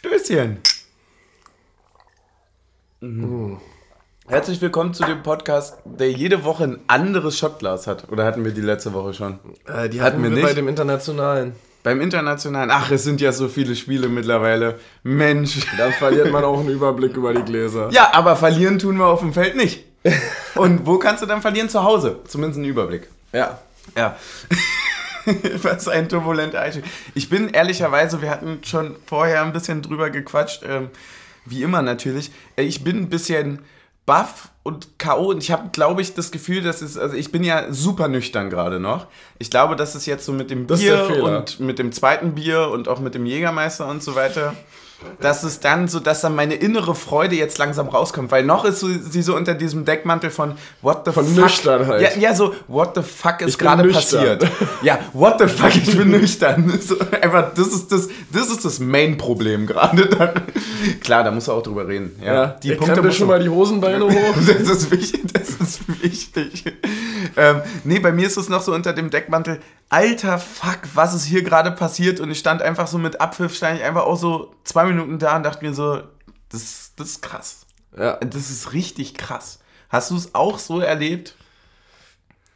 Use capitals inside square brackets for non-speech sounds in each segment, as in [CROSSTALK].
Stößchen. Mhm. Herzlich willkommen zu dem Podcast, der jede Woche ein anderes Shotglas hat. Oder hatten wir die letzte Woche schon? Äh, die hatten, hatten wir, wir bei dem Internationalen. Beim Internationalen, ach, es sind ja so viele Spiele mittlerweile. Mensch. Dann verliert man auch einen Überblick über die Gläser. Ja, aber verlieren tun wir auf dem Feld nicht. Und wo kannst du dann verlieren? Zu Hause. Zumindest einen Überblick. Ja. Ja. [LAUGHS] Was ein turbulenter Einstieg. Ich bin ehrlicherweise, wir hatten schon vorher ein bisschen drüber gequatscht, ähm, wie immer natürlich. Äh, ich bin ein bisschen baff und K.O. und ich habe, glaube ich, das Gefühl, dass es, also ich bin ja super nüchtern gerade noch. Ich glaube, dass es jetzt so mit dem Bier und mit dem zweiten Bier und auch mit dem Jägermeister und so weiter dass es dann so, dass dann meine innere Freude jetzt langsam rauskommt, weil noch ist so, sie so unter diesem Deckmantel von What the von fuck. Nüchtern halt. Ja, ja, so What the fuck ist gerade passiert. [LAUGHS] Ja, What the fuck, ich bin nüchtern. [LAUGHS] So, einfach, das ist das, das ist das Main-Problem gerade. Klar, da musst du auch drüber reden. Ja, ja die Punkte musst schon mal die Hosenbeine [LAUGHS] hoch. das ist wichtig. Das ist wichtig. Ähm, nee, bei mir ist es noch so unter dem Deckmantel alter Fuck, was ist hier gerade passiert? Und ich stand einfach so mit Abpfiff, stand ich einfach auch so zwei Minuten da und dachte mir so, das, das ist krass. Ja. Das ist richtig krass. Hast du es auch so erlebt?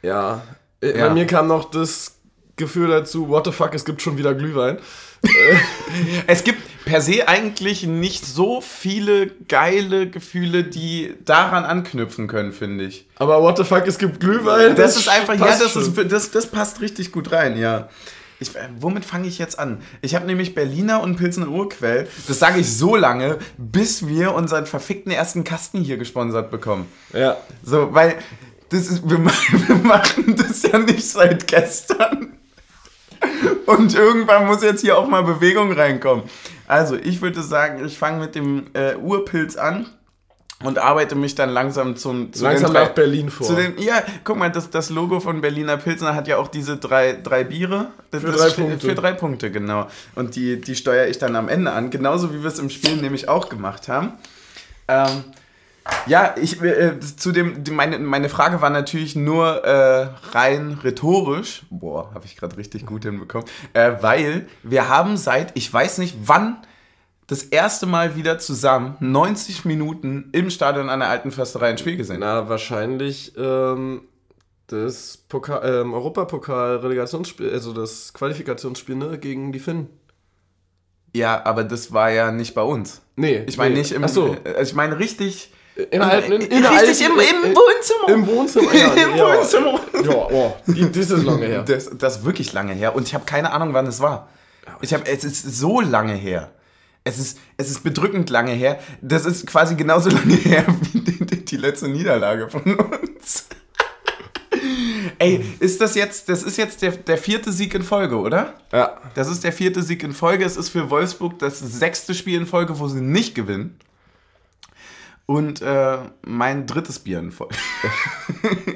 Ja. Äh, ja. Bei mir kam noch das Gefühl dazu, what the fuck, es gibt schon wieder Glühwein. [LAUGHS] es gibt per se eigentlich nicht so viele geile Gefühle, die daran anknüpfen können, finde ich. Aber what the fuck, es gibt Glühwein. Das, das ist einfach, ja, das, ist, das, das passt richtig gut rein, ja. Ich, äh, womit fange ich jetzt an? Ich habe nämlich Berliner und Pilsener Urquell. Das sage ich so lange, bis wir unseren verfickten ersten Kasten hier gesponsert bekommen. Ja. So, weil das ist, wir, [LAUGHS] wir machen das ja nicht seit gestern. Und irgendwann muss jetzt hier auch mal Bewegung reinkommen. Also, ich würde sagen, ich fange mit dem äh, Urpilz an und arbeite mich dann langsam zum zu langsam nach Berlin vor. Den, ja, guck mal, das, das Logo von Berliner Pilsner hat ja auch diese drei, drei Biere. Das, für drei Punkte. Für drei Punkte, genau. Und die, die steuere ich dann am Ende an, genauso wie wir es im Spiel nämlich auch gemacht haben. Ähm, ja, ich äh, zu dem meine meine Frage war natürlich nur äh, rein rhetorisch. Boah, habe ich gerade richtig gut hinbekommen, äh, weil wir haben seit ich weiß nicht wann das erste Mal wieder zusammen 90 Minuten im Stadion der Alten Försterei ein Spiel gesehen. Na wahrscheinlich ähm, das Pokal, ähm, Europapokal Relegationsspiel, also das Qualifikationsspiel ne, gegen die Finnen. Ja, aber das war ja nicht bei uns. Nee. Ich meine nee. nicht im. Ach so. Also ich meine richtig Innerhalb, in, innerhalb, Richtig, im, im Wohnzimmer. Im Wohnzimmer, ja. [LAUGHS] Im ja. Wohnzimmer. Ja, oh, das ist lange her. Das, das ist wirklich lange her. Und ich habe keine Ahnung, wann es war. Ich habe, es ist so lange her. Es ist, es ist bedrückend lange her. Das ist quasi genauso [LAUGHS] lange her wie die, die letzte Niederlage von uns. [LAUGHS] Ey, ist das jetzt, das ist jetzt der, der vierte Sieg in Folge, oder? Ja. Das ist der vierte Sieg in Folge. Es ist für Wolfsburg das sechste Spiel in Folge, wo sie nicht gewinnen. Und äh, mein drittes Bier in Folge.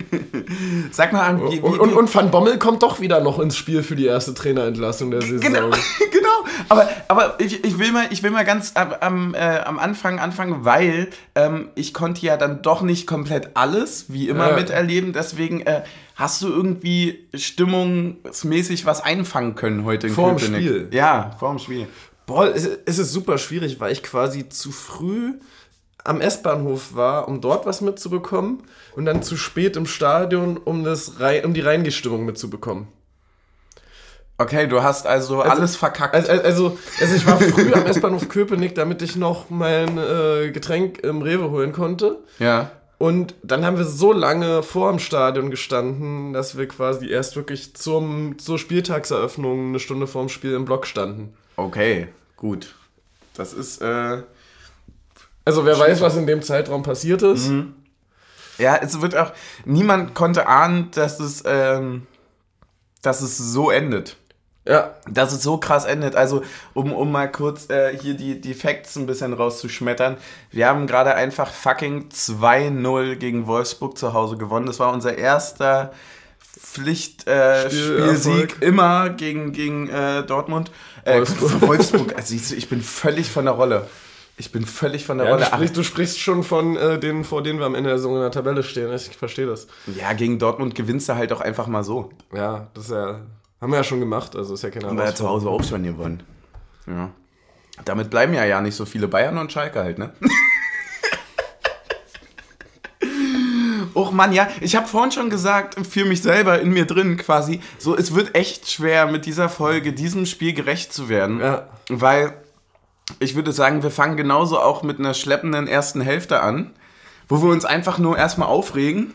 [LAUGHS] Sag mal an. Wie, wie, und, und, Van Bommel kommt doch wieder noch ins Spiel für die erste Trainerentlassung der Saison. Genau, [LAUGHS] genau. Aber, aber ich, ich, will mal, ich will mal ganz am, äh, am Anfang anfangen, weil ähm, ich konnte ja dann doch nicht komplett alles, wie immer, ja. miterleben. Deswegen äh, hast du irgendwie stimmungsmäßig was einfangen können heute in Vor dem Spiel. Ja, vor dem Spiel. Boah, es, es ist super schwierig, weil ich quasi zu früh am S-Bahnhof war, um dort was mitzubekommen und dann zu spät im Stadion, um, das, um die Reingestimmung mitzubekommen. Okay, du hast also, also alles verkackt. Also, also, also, ich war früh am S-Bahnhof Köpenick, damit ich noch mein äh, Getränk im Rewe holen konnte. Ja. Und dann haben wir so lange vor dem Stadion gestanden, dass wir quasi erst wirklich zum, zur Spieltagseröffnung eine Stunde vorm Spiel im Block standen. Okay, gut. Das ist, äh, also wer weiß, was in dem Zeitraum passiert ist. Mhm. Ja, es wird auch, niemand konnte ahnen, dass es, ähm, dass es so endet. Ja. Dass es so krass endet. Also, um, um mal kurz äh, hier die, die Facts ein bisschen rauszuschmettern. Wir haben gerade einfach fucking 2-0 gegen Wolfsburg zu Hause gewonnen. Das war unser erster Pflichtspielsieg äh, immer gegen, gegen äh, Dortmund. Äh, Wolfsburg. Wolfsburg. Also ich, ich bin völlig von der Rolle. Ich bin völlig von der ja, Rolle. Du sprichst, du sprichst schon von äh, denen, vor denen wir am Ende der Saison in der Tabelle stehen. Ich verstehe das. Ja, gegen Dortmund gewinnst du halt auch einfach mal so. Ja, das ist ja. Haben wir ja schon gemacht, also ist ja keine Haben wir ja zu Hause auch schon gewonnen. Ja. Damit bleiben ja ja nicht so viele Bayern und Schalke halt, ne? [LAUGHS] Och Mann, ja, ich habe vorhin schon gesagt, für mich selber in mir drin quasi, so es wird echt schwer mit dieser Folge diesem Spiel gerecht zu werden, Ja. weil ich würde sagen, wir fangen genauso auch mit einer schleppenden ersten Hälfte an, wo wir uns einfach nur erstmal aufregen.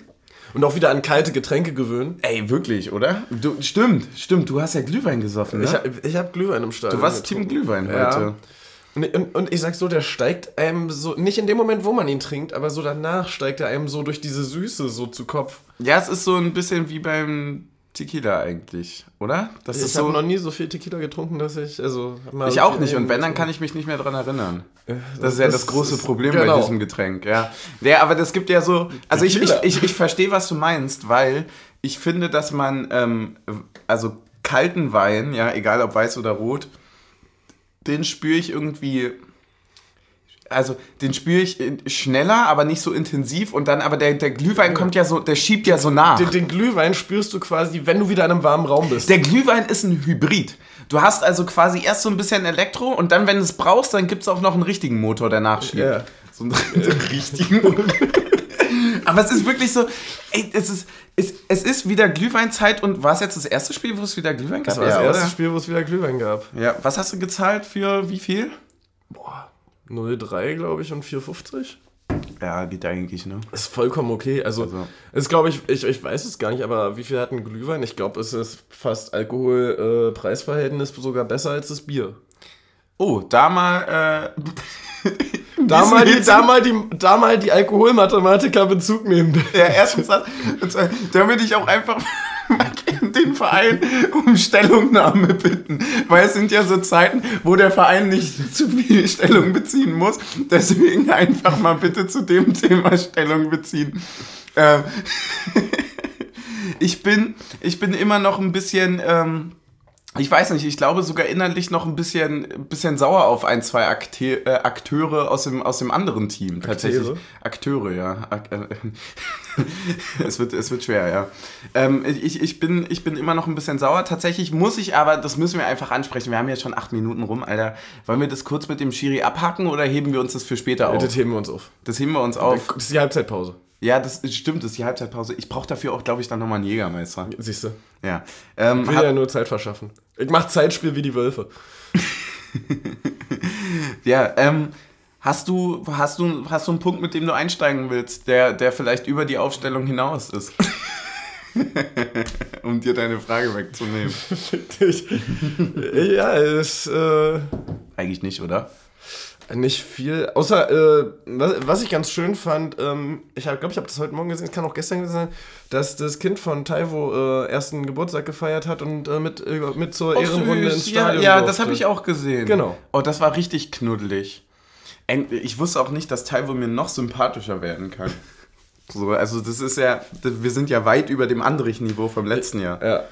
Und auch wieder an kalte Getränke gewöhnen. Ey, wirklich, oder? Du, stimmt, stimmt, du hast ja Glühwein gesoffen, ne? Ich, hab- habe Glühwein im Stadion. du warst Team getrunken. Glühwein Ja. heute. Und, und, und ich sag so, der steigt einem so, nicht in dem Moment, wo man ihn trinkt, aber so danach steigt er einem so durch diese Süße so zu Kopf. Ja, es ist so ein bisschen wie beim Tequila eigentlich, oder? Das ich habe so. noch nie so viel Tequila getrunken, dass ich, also... Ich auch nicht und wenn, dann kann ich mich nicht mehr dran erinnern. Das ist ja das das große ist- Problem bei genau. diesem Getränk, ja. Ja, aber das gibt ja so, also ich, ich, ich, ich verstehe, was du meinst, weil ich finde, dass man, ähm, also kalten Wein, ja, egal ob weiß oder rot, den spüre ich irgendwie, also den spüre ich schneller, aber nicht so intensiv und dann, aber der, der Glühwein kommt ja so, der schiebt ja so nach. Den, den Glühwein spürst du quasi, wenn du wieder in einem warmen Raum bist. Der Glühwein ist ein Hybrid. Du hast also quasi erst so ein bisschen Elektro und dann, wenn du es brauchst, dann gibt es auch noch einen richtigen Motor, der nachschiebt. Ja. So einen [LAUGHS] richtigen Motor. [LAUGHS] Aber es ist wirklich so, ey, es ist, es, es ist wieder Glühweinzeit und war es jetzt das erste Spiel, wo es wieder Glühwein gab? Das war das Ja, erste oder? Spiel, wo es wieder Glühwein gab. Ja, was hast du gezahlt für wie viel? Boah, 0,3 glaube ich und 4,50. Ja, geht eigentlich, ne? Ist vollkommen okay. Also, Also- ist glaube ich, ich, ich weiß es gar nicht, aber wie viel hat ein Glühwein? Ich glaube, es ist fast Alkohol-Preisverhältnis sogar besser als das Bier. Oh, da mal, äh, [LAUGHS] Da mal, die, da, mal die, da mal die Alkoholmathematiker Bezug nehmen. Ja, erstens das. Und zwar, da würde ich auch einfach [LAUGHS] den Verein um Stellungnahme bitten. Weil es sind ja so Zeiten, wo der Verein nicht [LAUGHS] zu viel Stellung beziehen muss. Deswegen einfach mal bitte zu dem Thema Stellung beziehen. Ähm, [LAUGHS] ich, bin, ich bin immer noch ein bisschen. Ähm, ich weiß nicht, ich glaube sogar innerlich noch ein bisschen, bisschen sauer auf ein, zwei Akte äh, Akteure aus dem, aus dem anderen Team. Tatsächlich. Akteure, ja. Ak äh, [LAUGHS] es, wird, es wird schwer, ja. Ähm, ich, ich, bin, ich bin immer noch ein bisschen sauer. Tatsächlich muss ich aber, das müssen wir einfach ansprechen. Wir haben jetzt schon acht Minuten rum, Alter. Wollen wir das kurz mit dem Schiri abhacken oder heben wir uns das für später auf? Das heben wir uns auf. Das heben wir uns auf. Das ist die Halbzeitpause. Ja, das stimmt, das ist die Halbzeitpause. Ich brauche dafür auch, glaube ich, dann nochmal einen Jägermeister. Siehst du. Ja. Ähm, Ich will hat- ja nur Zeit verschaffen. Ich mach Zeitspiel wie die Wölfe. [LAUGHS] Ja, ähm, hast du, hast du, hast du einen Punkt, mit dem du einsteigen willst, der, der vielleicht über die Aufstellung hinaus ist? [LAUGHS] um dir deine Frage wegzunehmen. [LAUGHS] Ich, ja, ist äh, Eigentlich nicht, oder? Nicht viel. Außer, äh, was, was ich ganz schön fand, ähm, ich glaube, ich habe das heute Morgen gesehen, es kann auch gestern gewesen sein, dass das Kind von Taiwo äh, ersten Geburtstag gefeiert hat und äh, mit, äh, mit zur Ehrenrunde ins ja, Stadion ja durfte. das habe ich auch gesehen. Genau. Oh, das war richtig knuddelig. Ich wusste auch nicht, dass Taiwo mir noch sympathischer werden kann. [LAUGHS] So, also das ist ja, wir sind ja weit über dem Andrich-Niveau vom letzten Jahr. Ja.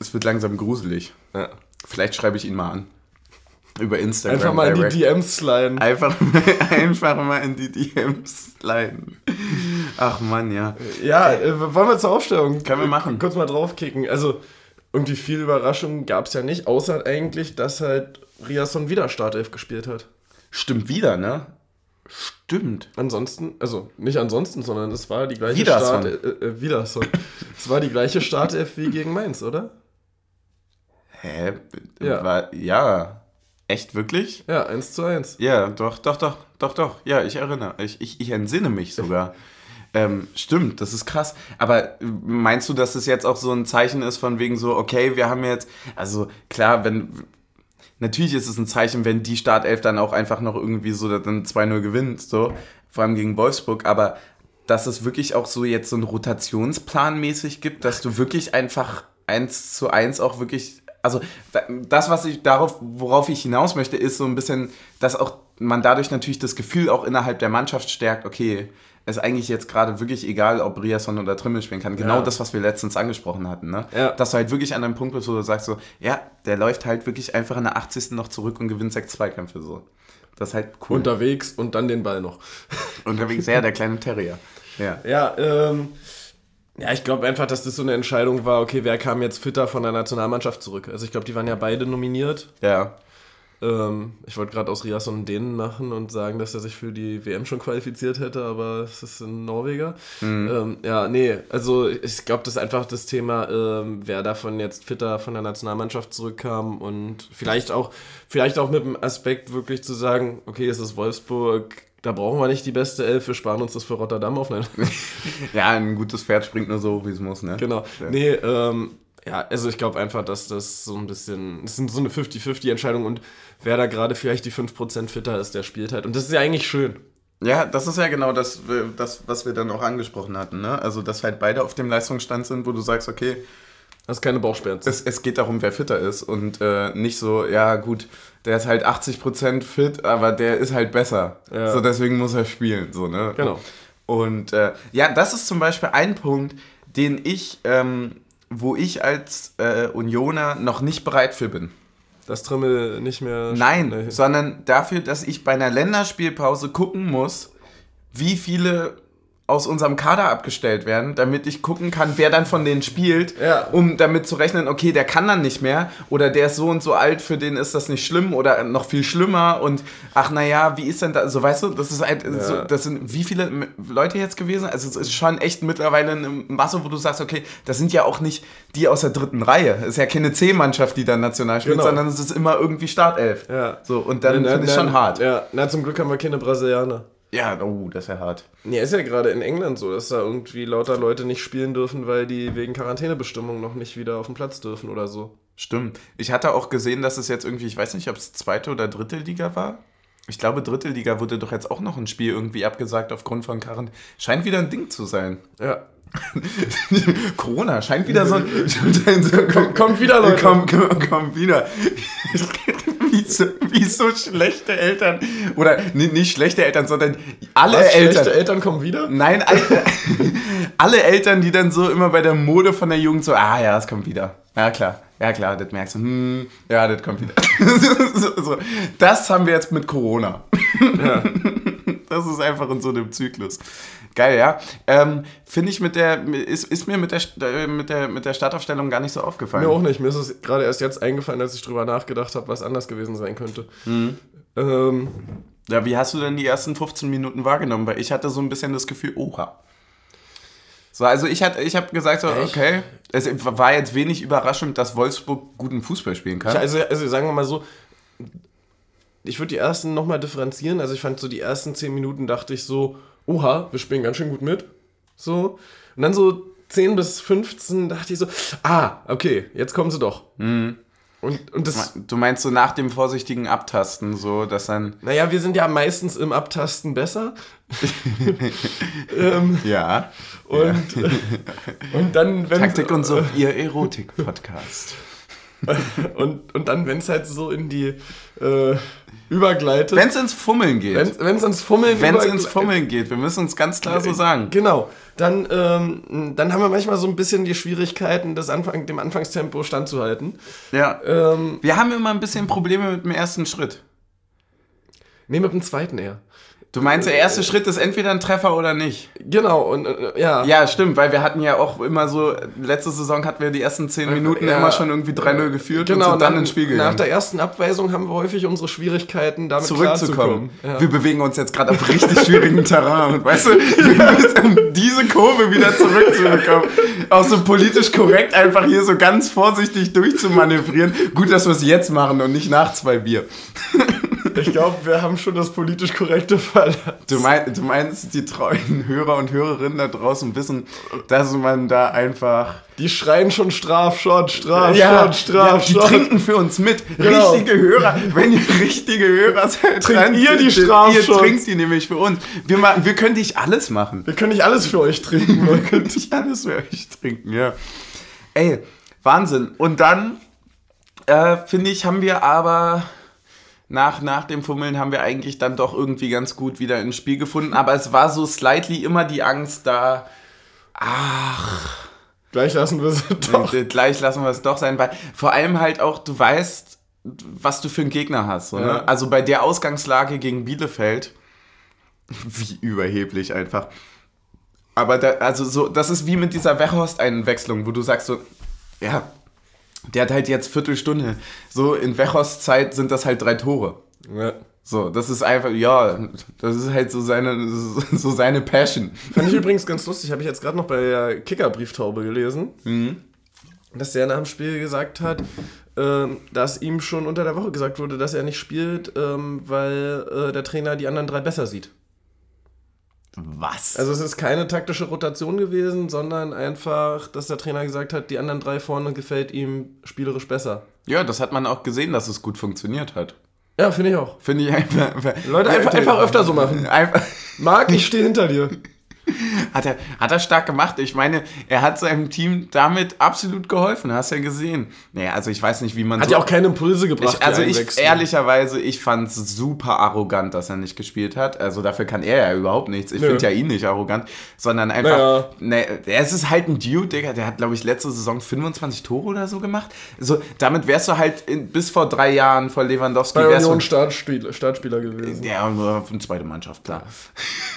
Es wird langsam gruselig. ja. Vielleicht schreibe ich ihn mal an. Über Instagram. Einfach mal in die. DMs sliden. Einfach, [LAUGHS] einfach mal in die DMs sliden. Ach Mann, ja. Ja, äh, wollen wir zur Aufstellung? Können wir machen. Kurz mal draufkicken. Also, irgendwie viel Überraschung gab es ja nicht, außer eigentlich, dass halt Riasson wieder Startelf gespielt hat. Stimmt wieder, ne? Stimmt. Ansonsten, also nicht ansonsten, sondern es war die gleiche Wiederson. Start, äh, äh, [LAUGHS] es war die gleiche Startelf wie gegen Mainz, oder? Hä? Ja. War, ja. Echt wirklich? Ja, 1 zu 1. Ja, doch, doch, doch, doch, doch. Ja, ich erinnere. Ich, ich, ich entsinne mich sogar. [LAUGHS] Ähm, stimmt, das ist krass. Aber meinst du, dass es jetzt auch so ein Zeichen ist von wegen so, okay, wir haben jetzt, also klar, wenn, natürlich ist es ein Zeichen, wenn die Startelf dann auch einfach noch irgendwie so dann 2-0 gewinnt, so, vor allem gegen Wolfsburg, aber dass es wirklich auch so jetzt so einen Rotationsplan mäßig gibt, dass du wirklich einfach 1 zu 1 auch wirklich, also da- das, was ich darauf, worauf ich hinaus möchte, ist so ein bisschen, dass auch man dadurch natürlich das Gefühl auch innerhalb der Mannschaft stärkt, okay, ist eigentlich jetzt gerade wirklich egal, ob Riasson oder Trimmel spielen kann. Genau Ja. das, was wir letztens angesprochen hatten, ne? Ja. Dass du halt wirklich an einem Punkt bist, wo du sagst so, ja, der läuft halt wirklich einfach in der 80. noch zurück und gewinnt sechs Zweikämpfe so. Das ist halt cool. Unterwegs und dann den Ball noch. Unterwegs, ja, der kleine Terrier. [LAUGHS] Ja. Ja, ähm, ja, ich glaube einfach, dass das so eine Entscheidung war, okay, wer kam jetzt fitter von der Nationalmannschaft zurück? Also ich glaube, die waren ja beide nominiert. Ja. Ähm, ich wollte gerade aus Riasson Dänen machen und sagen, dass er sich für die WM schon qualifiziert hätte, aber es ist ein Norweger. Mhm. Ähm, ja, nee, also ich glaube, das ist einfach das Thema, ähm, wer davon jetzt fitter von der Nationalmannschaft zurückkam und vielleicht auch, vielleicht auch mit dem Aspekt wirklich zu sagen, okay, es ist Wolfsburg, da brauchen wir nicht die beste Elf, wir sparen uns das für Rotterdam auf. Nein. [LAUGHS] ja, ein gutes Pferd springt nur so, wie es muss, ne? Genau. Ja. Nee, ähm, ja, also ich glaube einfach, dass das so ein bisschen, das sind so eine 50-50-Entscheidung und wer da gerade vielleicht die 5% fitter ist, der spielt halt. Und das ist ja eigentlich schön. Ja, das ist ja genau das, das, was wir dann auch angesprochen hatten. Ne? Also, dass halt beide auf dem Leistungsstand sind, wo du sagst, okay, Hast keine Bauchschmerzen. Es, es geht darum, wer fitter ist und äh, nicht so, ja gut, der ist halt 80% fit, aber der ist halt besser. Ja. So deswegen muss er spielen. So, ne? Genau. Und äh, ja, das ist zum Beispiel ein Punkt, den ich ähm, wo ich als äh, Unioner noch nicht bereit für bin. Dass Trimmel nicht mehr. Nein, nee. sondern dafür, dass ich bei einer Länderspielpause gucken muss, wie viele aus unserem Kader abgestellt werden, damit ich gucken kann, wer dann von denen spielt, ja. um damit zu rechnen, okay, der kann dann nicht mehr oder der ist so und so alt, für den ist das nicht schlimm oder noch viel schlimmer und ach naja, wie ist denn da, so weißt du, das ist halt, ja. so, das sind wie viele Leute jetzt gewesen? Also es ist schon echt mittlerweile eine Masse, wo du sagst, okay, das sind ja auch nicht die aus der dritten Reihe, es ist ja keine C-Mannschaft, die dann national spielt, genau. sondern es ist immer irgendwie Startelf. Ja. So, und dann finde ich schon hart. Ja, na zum Glück haben wir keine Brasilianer. Ja, oh, das ist ja hart. Ja, ist ja gerade in England so, dass da irgendwie lauter Leute nicht spielen dürfen, weil die wegen Quarantänebestimmungen noch nicht wieder auf den Platz dürfen oder so. Stimmt. Ich hatte auch gesehen, dass es jetzt irgendwie, ich weiß nicht, ob es zweite oder dritte Liga war. Ich glaube, dritte Liga wurde doch jetzt auch noch ein Spiel irgendwie abgesagt aufgrund von Quarantäne. Scheint wieder ein Ding zu sein. Ja. [LAUGHS] Corona scheint wieder so ein. [LAUGHS] [LAUGHS] kommt, wieder, Leute. Kommt, kommt, kommt wieder. Wie, so, wie so schlechte Eltern. Oder nee, nicht schlechte Eltern, sondern alle Was, Eltern. Schlechte Eltern kommen wieder? Nein, alle, [LAUGHS] alle Eltern, die dann so immer bei der Mode von der Jugend so, ah ja, es kommt wieder. Ja, klar. Ja, klar, das merkst du. Hm, ja, das kommt wieder. [LAUGHS] so, so. Das haben wir jetzt mit Corona. Ja. [LAUGHS] Das ist einfach in so einem Zyklus. Geil, ja. Ähm, Finde ich mit der, ist, ist mir mit der, äh, mit, der, mit der Startaufstellung gar nicht so aufgefallen. Mir auch nicht. Mir ist es gerade erst jetzt eingefallen, als ich drüber nachgedacht habe, was anders gewesen sein könnte. Mhm. Ähm, ja, wie hast du denn die ersten 15 Minuten wahrgenommen? Weil ich hatte so ein bisschen das Gefühl, oha. So, also ich, ich habe gesagt, so, okay, es war jetzt wenig überraschend, dass Wolfsburg guten Fußball spielen kann. Also, also sagen wir mal so, ich würde die ersten nochmal differenzieren. Also ich fand so die ersten 10 Minuten dachte ich so, oha, wir spielen ganz schön gut mit. So. Und dann so 10 bis 15 dachte ich so, ah, okay, jetzt kommen sie doch. Mhm. Und, und das, du meinst so nach dem vorsichtigen Abtasten, so dass dann. Naja, wir sind ja meistens im Abtasten besser. [LAUGHS] ähm, ja. Und, ja. und dann, wenn. Taktik und so, ihr Erotik-Podcast. [LAUGHS] und, und dann, wenn es halt so in die äh, übergleitet. Wenn es ins Fummeln geht. Wenn es ins Fummeln Wenn es ins Fummeln geht, wir müssen uns ganz klar so sagen. Genau. Dann, ähm, dann haben wir manchmal so ein bisschen die Schwierigkeiten, das Anfang, dem Anfangstempo standzuhalten. Ja. Ähm, wir haben immer ein bisschen Probleme mit dem ersten Schritt. Nee, mit dem zweiten eher. Du meinst, der erste Schritt ist entweder ein Treffer oder nicht? Genau, und äh, ja. Ja, stimmt, weil wir hatten ja auch immer so, letzte Saison hatten wir die ersten zehn Minuten ja, immer schon irgendwie 3-0 geführt genau, und sind dann nach, ins Spiel gegangen. Nach der ersten Abweisung haben wir häufig unsere Schwierigkeiten, damit zurückzukommen. Ja. Wir bewegen uns jetzt gerade auf richtig schwierigem Terrain und [LAUGHS] weißt du, um diese Kurve wieder zurückzubekommen, auch so politisch korrekt einfach hier so ganz vorsichtig durchzumanövrieren. Gut, dass wir es jetzt machen und nicht nach zwei Bier. [LAUGHS] Ich glaube, wir haben schon das politisch korrekte verlassen. Du, mein, du meinst, die treuen Hörer und Hörerinnen da draußen wissen, dass man da einfach. Die schreien schon Strafschott, Strafschott, ja, Strafschott. Ja, die trinken für uns mit. Genau. Richtige Hörer, wenn ihr richtige Hörer seid, trinkt ihr die Strafschott. Ihr trinkt die nämlich für uns. Wir, machen, wir können nicht alles machen. Wir können nicht alles für euch trinken. [LAUGHS] wir können nicht alles für euch trinken, ja. Ey, Wahnsinn. Und dann, äh, finde ich, haben wir aber nach, nach dem Fummeln haben wir eigentlich dann doch irgendwie ganz gut wieder ins Spiel gefunden. Aber es war so slightly immer die Angst da, ach. Gleich lassen wir es doch. Gleich lassen wir es doch sein, weil vor allem halt auch, du weißt, was du für einen Gegner hast. So, ne? ja. Also bei der Ausgangslage gegen Bielefeld, wie überheblich einfach. Aber da, also so, das ist wie mit dieser Wechhorst-Einwechslung, wo du sagst so, ja, Der hat halt jetzt Viertelstunde. So in Wechos Zeit sind das halt drei Tore. Ja. So, das ist einfach, ja, das ist halt so seine, [LAUGHS] so seine Passion. Fand ich übrigens ganz lustig, habe ich jetzt gerade noch bei der Kicker-Brieftaube gelesen, dass der nach dem Spiel gesagt hat, ähm, dass ihm schon unter der Woche gesagt wurde, dass er nicht spielt, ähm, weil äh, der Trainer die anderen drei besser sieht. Was? Also es ist keine taktische Rotation gewesen, sondern einfach, dass der Trainer gesagt hat, die anderen drei vorne gefällt ihm spielerisch besser. ja, das hat man auch gesehen, dass es gut funktioniert hat. Ja, finde ich auch. Finde ich [LAUGHS] einfach. Leute, einfach, einfach öfter so machen. [LAUGHS] Einfach, Marc, ich stehe hinter dir. [LAUGHS] hat, er, hat er stark gemacht. Ich meine, er hat seinem Team damit absolut geholfen, hast ja gesehen. Naja, also ich weiß nicht, wie man Hat so. ja auch keine Impulse gebracht. ich, also ich, ehrlicherweise, ich fand es super arrogant, dass er nicht gespielt hat. Also dafür kann er ja überhaupt nichts. Ich finde ja ihn nicht arrogant, sondern einfach, Naja. ne, es ist halt ein Dude, Digga, der hat, glaube ich, letzte Saison 25 Tore oder so gemacht. So, damit wärst du halt in, bis vor drei Jahren vor Lewandowski Bei Union Startspieler, Startspieler gewesen. ja, nur eine zweite Mannschaft, klar.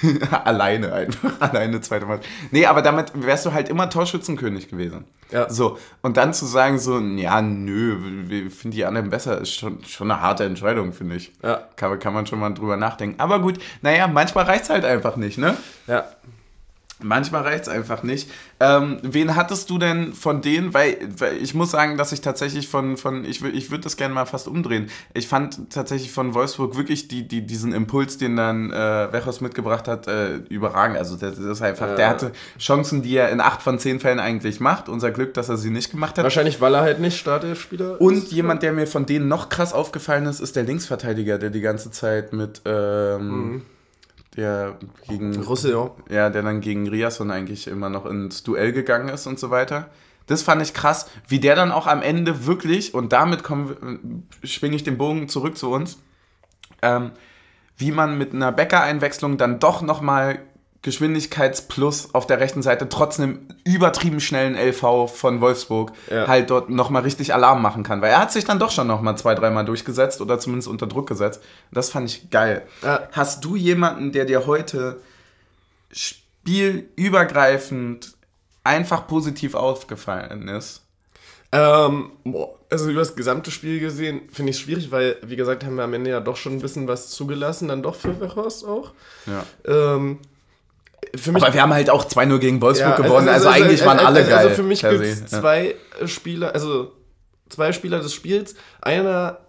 [LAUGHS] alleine einfach, [LAUGHS] alleine zweite Mannschaft. Nee, aber damit wärst du halt immer Torschützenkönig gewesen. Ja. So, und dann zu sagen so, ja, nö, wir finden die anderen besser, ist schon, schon eine harte Entscheidung, finde ich. Ja. Kann, kann man schon mal drüber nachdenken. Aber gut, naja, manchmal reicht es halt einfach nicht, ne? Ja. Manchmal reicht es einfach nicht. Ähm, wen hattest du denn von denen? Weil, weil ich muss sagen, dass ich tatsächlich von, von ich, ich würde das gerne mal fast umdrehen. Ich fand tatsächlich von Wolfsburg wirklich die, die, diesen Impuls, den dann äh, Wechos mitgebracht hat, äh, überragend. Also das, das ist einfach, der hatte Chancen, die er in acht von zehn Fällen eigentlich macht. Unser Glück, dass er sie nicht gemacht hat. Wahrscheinlich, weil er halt nicht Startelf-Spieler Und ist. jemand, der mir von denen noch krass aufgefallen ist, ist der Linksverteidiger, der die ganze Zeit mit ähm, der gegen Roussillon. ja, der dann gegen Riasson eigentlich immer noch ins Duell gegangen ist und so weiter. Das fand ich krass, wie der dann auch am Ende wirklich, und damit kommen, wir- schwinge ich den Bogen zurück zu uns, ähm, wie man mit einer Bäcker-Einwechslung dann doch nochmal Geschwindigkeitsplus auf der rechten Seite trotz einem übertrieben schnellen LV von Wolfsburg Ja. halt dort nochmal richtig Alarm machen kann. Weil er hat sich dann doch schon nochmal zwei, dreimal durchgesetzt oder zumindest unter Druck gesetzt. Das fand ich geil. Ja. Hast du jemanden, der dir heute spielübergreifend einfach positiv aufgefallen ist? Ähm, also über das gesamte Spiel gesehen finde ich es schwierig, weil, wie gesagt, haben wir am Ende ja doch schon ein bisschen was zugelassen, dann doch für Wechhorst auch. Ja. Ähm, für mich Aber wir haben halt auch 2-0 gegen Wolfsburg Ja, gewonnen, also, eigentlich waren alle also, geil. Also für mich gibt es zwei Spieler, also zwei Spieler des Spiels. Einer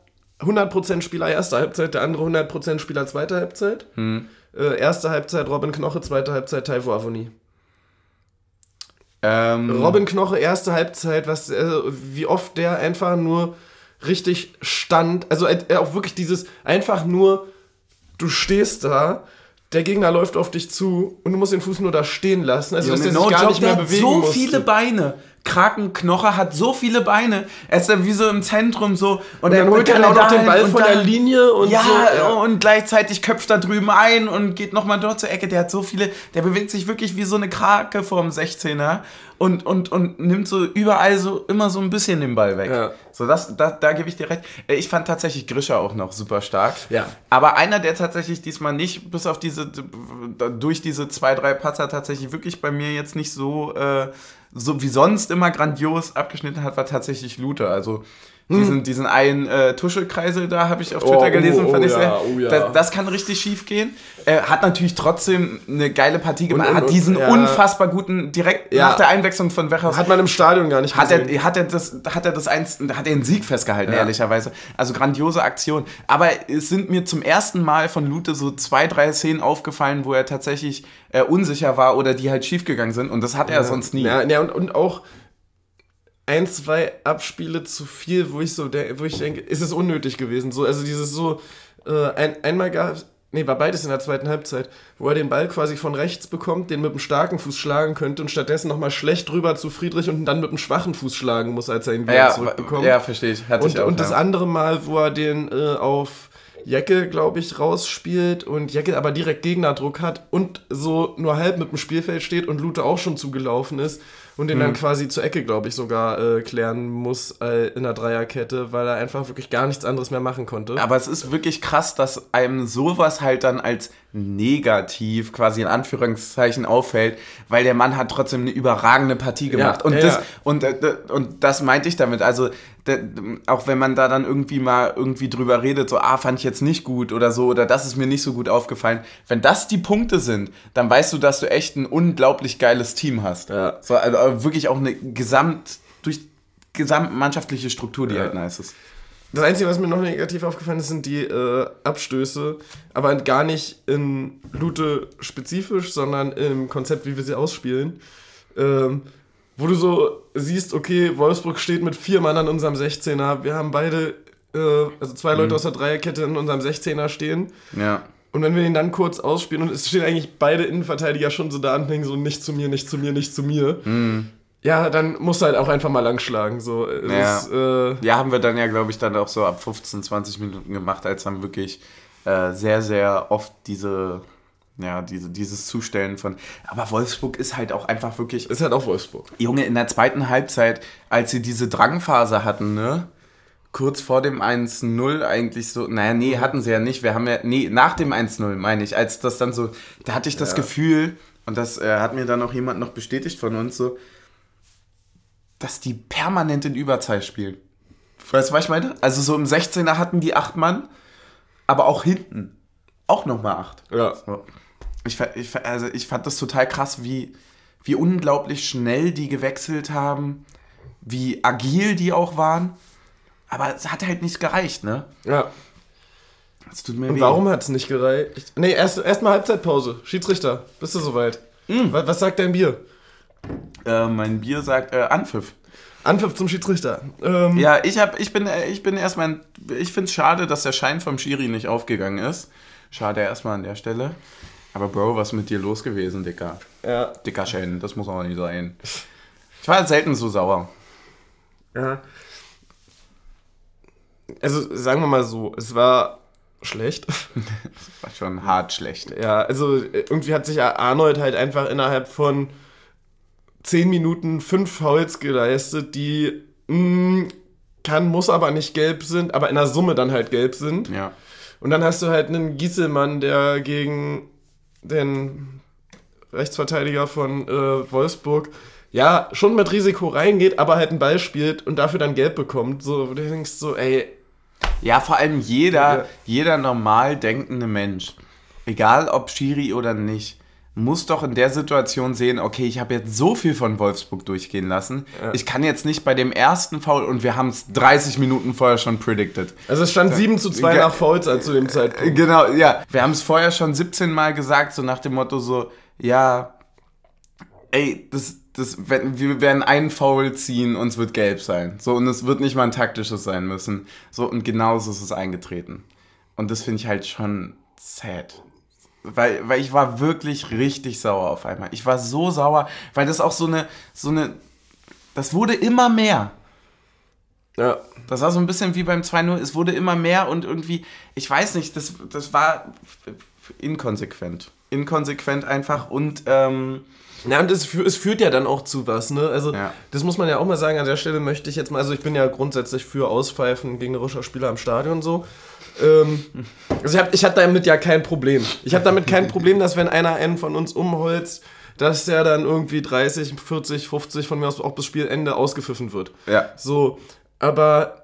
100% Spieler erster Halbzeit, der andere 100% Spieler zweiter Halbzeit. Hm. Äh, erste Halbzeit Robin Knoche, zweite Halbzeit Taivo Avoni. Ähm, Robin Knoche, erste Halbzeit, was, äh, wie oft der einfach nur richtig stand. Also äh, auch wirklich dieses einfach nur, du stehst da, der Gegner läuft auf dich zu und du musst den Fuß nur da stehen lassen. Also dass Junge, der sich no gar joke, nicht mehr der hat bewegen so musste. viele Beine. Krakenknocher hat so viele Beine. Er ist dann wie so im Zentrum so. Und, dann holt er auch noch den Ball und von da- der Linie und ja, so, ja. und gleichzeitig köpft er drüben ein und geht nochmal dort zur Ecke. Der hat so viele, der bewegt sich wirklich wie so eine Krake vorm 16er und, und, und nimmt so überall so immer so ein bisschen den Ball weg. Ja. So, das, da, da gebe ich dir recht. Äh, Ich fand tatsächlich Grischer auch noch super stark. Ja. Aber einer, der tatsächlich diesmal nicht, bis auf diese, durch diese zwei, drei Patzer tatsächlich wirklich bei mir jetzt nicht so, äh, so wie sonst immer grandios abgeschnitten hat, war tatsächlich Luther. Also diesen, diesen einen äh, Tuschelkreisel da habe ich auf Twitter Hm. Oh, gelesen, oh, fand oh ich ja, sehr. oh ja. das, das kann richtig schief gehen. Äh, hat natürlich trotzdem eine geile Partie gemacht. und- hat und- diesen ja. unfassbar guten, direkt Ja. nach der Einwechslung von Wechhaus Hat man im Stadion gar nicht hat gesehen. er, hat er das, hat er das eins, hat er den Sieg festgehalten, Ja. ehrlicherweise. Also grandiose Aktion. Aber es sind mir zum ersten Mal von Lute so zwei, drei Szenen aufgefallen, wo er tatsächlich äh, unsicher war oder die halt schiefgegangen sind. Und das hat er sonst nie. Ja, ja und, und auch ein, zwei Abspiele zu viel, wo ich so wo ich denke, ist es unnötig gewesen. So, also dieses so, äh, ein, einmal gab nee, war beides in der zweiten Halbzeit, wo er den Ball quasi von rechts bekommt, den mit dem starken Fuß schlagen könnte und stattdessen nochmal schlecht rüber zu Friedrich und dann mit dem schwachen Fuß schlagen muss, als er ihn wieder ja, zurückbekommt. ja, verstehe ich. Hatte Und, ich auch, und das ja. andere Mal, wo er den äh, auf Jecke, glaube ich, rausspielt und Jecke aber direkt Gegnerdruck hat und so nur halb mit dem Spielfeld steht und Lute auch schon zugelaufen ist und den dann quasi zur Ecke, glaube ich, sogar äh, klären muss äh, in der Dreierkette, weil er einfach wirklich gar nichts anderes mehr machen konnte. Aber es ist wirklich krass, dass einem sowas halt dann als negativ quasi in Anführungszeichen auffällt, weil der Mann hat trotzdem eine überragende Partie gemacht. Ja, und, ja, das, ja. Und, äh, und das meinte ich damit. Also, auch wenn man da dann irgendwie mal irgendwie drüber redet, so, ah, fand ich jetzt nicht gut oder so, oder das ist mir nicht so gut aufgefallen. Wenn das die Punkte sind, dann weißt du, dass du echt ein unglaublich geiles Team hast. Ja. So, also wirklich auch eine gesamt, durch gesamtmannschaftliche Struktur, die Ja. halt nice ist. Das Einzige, was mir noch negativ aufgefallen ist, sind die äh, Abstöße, aber gar nicht in Lute spezifisch, sondern im Konzept, wie wir sie ausspielen. Ähm, wo du so siehst, okay, Wolfsburg steht mit vier Mann an unserem 16er, wir haben beide, äh, also zwei Leute aus der Dreierkette in unserem 16er stehen. Ja. Und wenn wir ihn dann kurz ausspielen und es stehen eigentlich beide Innenverteidiger schon so da und denken so nicht zu mir, nicht zu mir, nicht zu mir. Ja, dann musst du halt auch einfach mal langschlagen. So. Ja. ist, äh, Ja, haben wir dann ja, glaube ich, dann auch so ab 15, 20 Minuten gemacht, als dann wirklich äh, sehr, sehr oft diese, ja, diese, dieses Zustellen von. Aber Wolfsburg ist halt auch einfach wirklich. ist halt auch Wolfsburg. Junge, in der zweiten Halbzeit, als sie diese Drangphase hatten, ne? Kurz vor dem 1-0 eigentlich so, naja, nee, hatten sie ja nicht. Wir haben ja, nee, nach dem 1-0 meine ich, als das dann so, da hatte ich das Ja. Gefühl, und das äh, hat mir dann auch jemand noch bestätigt von uns, so, dass die permanent in Überzahl spielen. Weißt du, was ich meine? Also so im 16er hatten die acht Mann, aber auch hinten auch nochmal acht. Ja. So. Ich, ich, also ich fand das total krass, wie, wie unglaublich schnell die gewechselt haben, wie agil die auch waren. Aber es hat halt nicht gereicht, ne? Ja. Es tut mir Und weh. warum hat es nicht gereicht? Nee, erst erstmal Halbzeitpause. Schiedsrichter, bist du soweit? Was, was sagt dein Bier? Äh, mein Bier sagt äh, Anpfiff. Anpfiff zum Schiedsrichter. Ähm, Ja, ich, hab, ich bin, äh, ich bin erstmal. Ich finde es schade, dass der Schein vom Schiri nicht aufgegangen ist. Schade erstmal an der Stelle. Aber Bro, was ist mit dir los gewesen, Dicker? ja. Dicker Schein, das muss auch nicht sein. Ich war selten so sauer. ja. Also sagen wir mal so, es war schlecht. [LAUGHS] War schon hart schlecht. Ja, also irgendwie hat sich Arnold halt einfach innerhalb von 10 Minuten fünf Fouls geleistet, die mh, kann, muss aber nicht gelb sind, aber in der Summe dann halt gelb sind. Ja. Und dann hast du halt einen Gieselmann, der gegen den Rechtsverteidiger von äh, Wolfsburg ja schon mit Risiko reingeht, aber halt einen Ball spielt und dafür dann gelb bekommt. So, wo du denkst so, ey, Ja, vor allem jeder, Ja. jeder normal denkende Mensch, egal ob Schiri oder nicht, muss doch in der Situation sehen, okay, ich habe jetzt so viel von Wolfsburg durchgehen lassen. Ich kann jetzt nicht bei dem ersten Foul, und wir haben es 30 Minuten vorher schon predicted. also es stand 7 zu 2 Ge- nach Fouls an zu dem Zeitpunkt. Genau, ja. Wir haben es vorher schon 17 Mal gesagt, so nach dem Motto so, ja, ey, das, das, wir werden einen Foul ziehen und es wird gelb sein. So, und es wird nicht mal ein taktisches sein müssen. So, und genauso ist es eingetreten. Und das finde ich halt schon sad. Weil, weil ich war wirklich richtig sauer auf einmal. Ich war so sauer, weil das auch so eine, so eine, das wurde immer mehr. Ja. Das war so ein bisschen wie beim 2-0. Es wurde immer mehr und irgendwie, ich weiß nicht, das, das war inkonsequent. Inkonsequent einfach und ähm, Ja, und es, es führt ja dann auch zu was, ne? Also, Ja. das muss man ja auch mal sagen. An der Stelle möchte ich jetzt mal, also ich bin ja grundsätzlich für Auspfeifen gegnerischer Spieler am Stadion so. Ähm, also ich, hab, ich hatte damit ja kein Problem. Ich habe damit kein Problem, dass wenn einer einen von uns umholzt, dass der dann irgendwie 30, 40, 50 von mir aus auch bis Spielende ausgepfiffen wird. ja. So, aber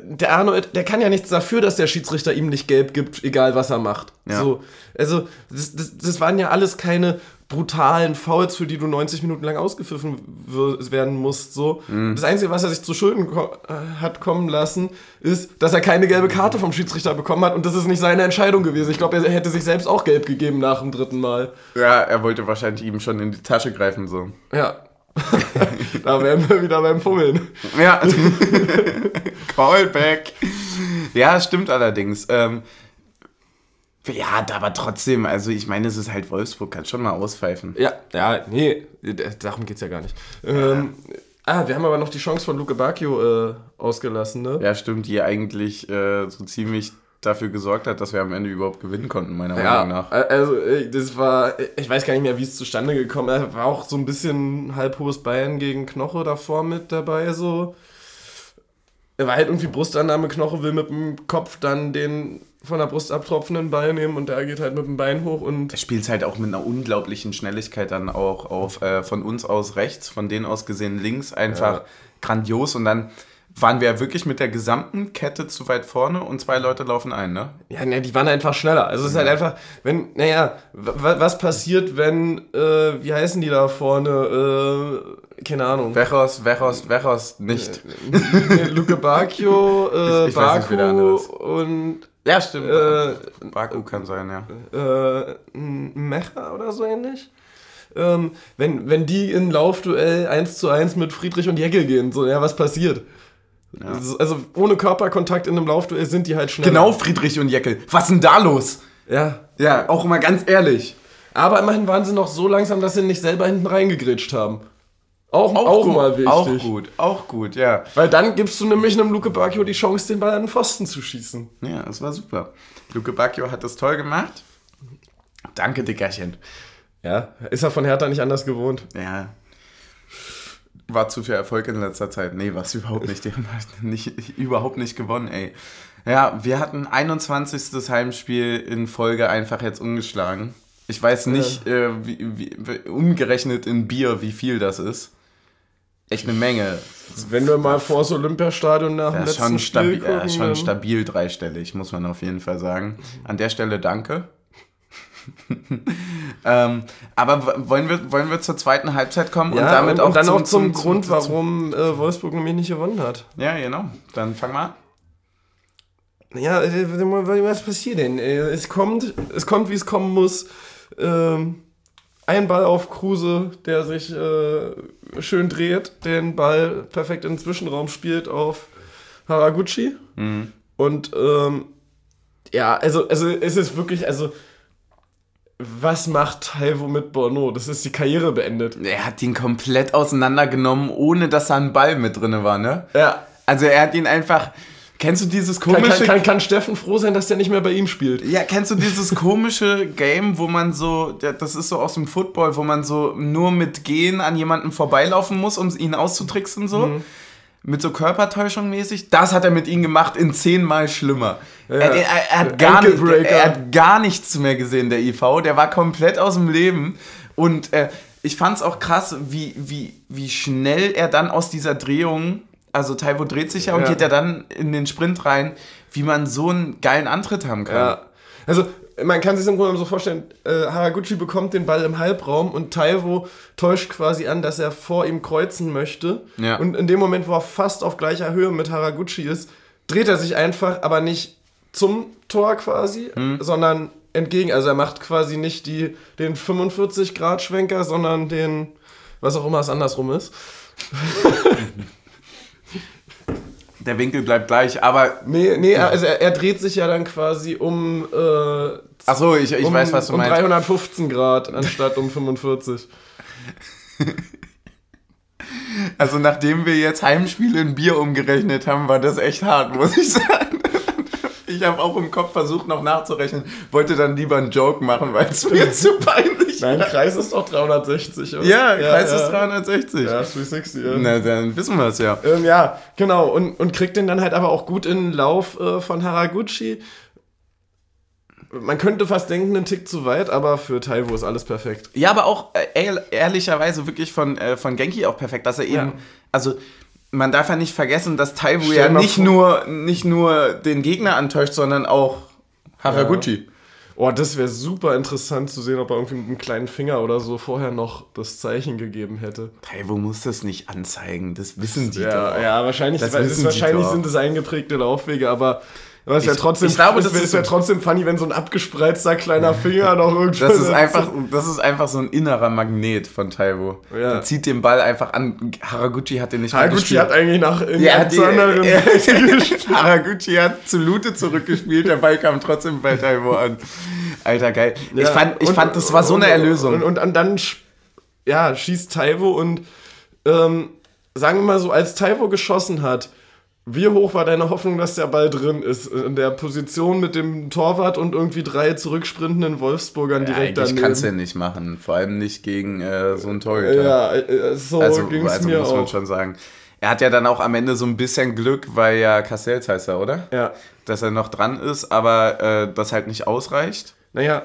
der Arnold, der kann ja nichts dafür, dass der Schiedsrichter ihm nicht gelb gibt, egal was er macht. Ja. So, also, das, das, das waren ja alles keine brutalen Fouls, für die du 90 Minuten lang ausgepfiffen werden musst. So. Das Einzige, was er sich zu Schulden ko äh, hat kommen lassen, ist, dass er keine gelbe Karte vom Schiedsrichter bekommen hat und das ist nicht seine Entscheidung gewesen. Ich glaube, er hätte sich selbst auch gelb gegeben nach dem dritten Mal. Ja, er wollte wahrscheinlich ihm schon in die Tasche greifen, so. Ja. [LAUGHS] da wären wir wieder beim Fummeln. Ja. [LAUGHS] Callback. Ja, stimmt allerdings. Ähm, ja, aber trotzdem, also ich meine, es ist halt Wolfsburg, kann schon mal auspfeifen. Ja, ja, nee, darum geht's ja gar nicht. Ähm, ah, wir haben aber noch die Chance von Luke Bacchio äh, ausgelassen, ne? Ja, stimmt, die eigentlich äh, so ziemlich dafür gesorgt hat, dass wir am Ende überhaupt gewinnen konnten, meiner Ja, Meinung nach. also äh, das war, ich weiß gar nicht mehr, wie es zustande gekommen ist. War auch so ein bisschen halb hohes Bayern gegen Knoche davor mit dabei, so. Er war halt irgendwie Brustannahme, Knoche will mit dem Kopf dann den von der Brust abtropfenden Ball nehmen und der geht halt mit dem Bein hoch und Er spielt halt auch mit einer unglaublichen Schnelligkeit dann auch auf äh, von uns aus rechts, von denen aus gesehen links, einfach Ja. grandios und dann waren wir wirklich mit der gesamten Kette zu weit vorne und zwei Leute laufen ein, ne? Ja, ne, die waren einfach schneller. Also es ist halt einfach, wenn, naja, was passiert, wenn, äh, wie heißen die da vorne, äh, keine Ahnung. Vechos, Vechos, Vechos nicht. Luke Bacchio, äh, [LAUGHS] Ich- ich andere Baku und Ja, stimmt. äh, Baku kann sein, ja. äh, ein Mecha oder so ähnlich. Ähm, wenn, wenn die in Laufduell 1 zu 1 mit Friedrich und Jäckel gehen, so, ja, was passiert? Also, also ohne Körperkontakt in einem Laufduell sind die halt schneller. Genau, Friedrich und Jeckel. Was ist denn da los? Ja. Ja, auch mal ganz ehrlich. Aber immerhin waren sie noch so langsam, dass sie nicht selber hinten reingegrätscht haben. Auch, auch, gut, mal wichtig. Auch gut, auch gut, ja. Weil dann gibst du nämlich einem Luke Bacchio die Chance, den Ball an den Pfosten zu schießen. Ja, das war super. Luke Bacchio hat das toll gemacht. Danke, Dickerchen. Ja, ist er von Hertha nicht anders gewohnt. Ja. War zu viel Erfolg in letzter Zeit. Nee, war es überhaupt nicht. Die haben halt nicht, überhaupt nicht gewonnen, ey. Ja, wir hatten 21. Heimspiel in Folge einfach jetzt umgeschlagen. Ich weiß nicht, äh, wie, wie, umgerechnet in Bier, wie viel das ist. Echt eine Menge. Wenn wir mal vor das Olympiastadion nach dem letzten schon, Spiel stabil, gucken, ja, schon stabil dreistellig, muss man auf jeden Fall sagen. An der Stelle danke. [LAUGHS] ähm, aber wollen wir, wollen wir zur zweiten Halbzeit kommen Ja, und damit auch, und dann zum, auch zum, zum- Grund, warum äh, Wolfsburg nämlich nicht gewonnen hat. Ja, genau. Dann fang mal an. Ja, äh, was passiert denn? Äh, Es kommt, es kommt, wie es kommen muss. Ähm, ein Ball auf Kruse, der sich äh, schön dreht, den Ball perfekt in den Zwischenraum spielt auf Haraguchi. Und ähm, ja, also, also es ist wirklich, also was macht Taiwo mit Borno? Das ist die Karriere beendet. Er hat ihn komplett auseinandergenommen, ohne dass da ein Ball mit drin war, ne? Ja. Also er hat ihn einfach. Kennst du dieses Kann, komische. kann, kann, kann Steffen froh sein, dass der nicht mehr bei ihm spielt? Ja, kennst du dieses komische Game, wo man so, ja, das ist so aus dem Football, wo man so nur mit Gehen an jemanden vorbeilaufen muss, um ihn auszutricksen, so? Mhm. Mit so Körpertäuschung mäßig? Das hat er mit ihm gemacht, in zehnmal schlimmer. Er, er, er, hat gar nicht, er hat gar nichts mehr gesehen, der IV. Der war komplett aus dem Leben. Und äh, ich fand's auch krass, wie, wie, wie schnell er dann aus dieser Drehung, also Taiwo dreht sich ja und Ja. geht ja dann in den Sprint rein, wie man so einen geilen Antritt haben kann. Ja. Also, man kann sich im Grunde so vorstellen, äh, Haraguchi bekommt den Ball im Halbraum und Taiwo täuscht quasi an, dass er vor ihm kreuzen möchte. Ja. Und in dem Moment, wo er fast auf gleicher Höhe mit Haraguchi ist, dreht er sich einfach, aber nicht zum Tor quasi, Hm. sondern entgegen. Also er macht quasi nicht die, den 45-Grad-Schwenker, sondern den, was auch immer es andersrum ist. [LAUGHS] Der Winkel bleibt gleich, aber. Nee, nee, also er, er dreht sich ja dann quasi um, äh, Achso, ich, ich um, weiß, was du um meinst. 315 Grad anstatt um 45. Also, nachdem wir jetzt Heimspiele in Bier umgerechnet haben, war das echt hart, muss ich sagen. Ich habe auch im Kopf versucht, noch nachzurechnen, wollte dann lieber einen Joke machen, weil es mir [LAUGHS] zu peinlich Nein, war. Kreis ist doch 360, oder? Ja, Kreis ja. ist 360. Ja, 360, ja. Na, dann wissen wir es ja. Ähm, ja, genau. Und, und kriegt den dann halt aber auch gut in den Lauf äh, von Haraguchi. Man könnte fast denken, einen Tick zu weit, aber für Taiwo ist alles perfekt. Ja, aber auch äh, ehr- ehrlicherweise wirklich von, äh, von Genki auch perfekt, dass er eben, Ja. also man darf ja nicht vergessen, dass Taiwo Stell ja nicht vor- nur, nicht nur den Gegner antäuscht, sondern auch Haraguchi. Oh, das wäre super interessant zu sehen, ob er irgendwie mit einem kleinen Finger oder so vorher noch das Zeichen gegeben hätte. Taiwo muss das nicht anzeigen, das wissen die Ja, doch. ja wahrscheinlich, Das die wahrscheinlich sind es eingeprägte Laufwege, aber aber es Ich- trotzdem, ich glaube, das ist so- trotzdem funny, wenn so ein abgespreizter kleiner [LAUGHS] Finger noch irgendwo. Das ist, einfach, das ist einfach so ein innerer Magnet von Taiwo. Ja. Der zieht den Ball einfach an. Haraguchi hat den nicht Haraguchi hat eigentlich nach Ja, die, anderen. [LAUGHS] äh, [LAUGHS] Haraguchi hat zu Lute zurückgespielt, der Ball kam trotzdem bei Taiwo an. Alter, geil. ich Ja, fand, ich und- fand das war so eine Erlösung. Und, und, und dann ja, schießt Taiwo und ähm, sagen wir mal so, als Taiwo geschossen hat, Wie hoch war deine Hoffnung, dass der Ball drin ist? In der Position mit dem Torwart und irgendwie drei zurücksprintenden Wolfsburgern Ja, direkt daneben? kannst du ja nicht machen. Vor allem nicht gegen äh, so einen Torhüter. ja, äh, so also, ging es also mir muss man auch. schon sagen. Er hat ja dann auch am Ende so ein bisschen Glück, weil ja Castells heißt er, oder? Ja, Dass er noch dran ist, aber äh, das halt nicht ausreicht. naja,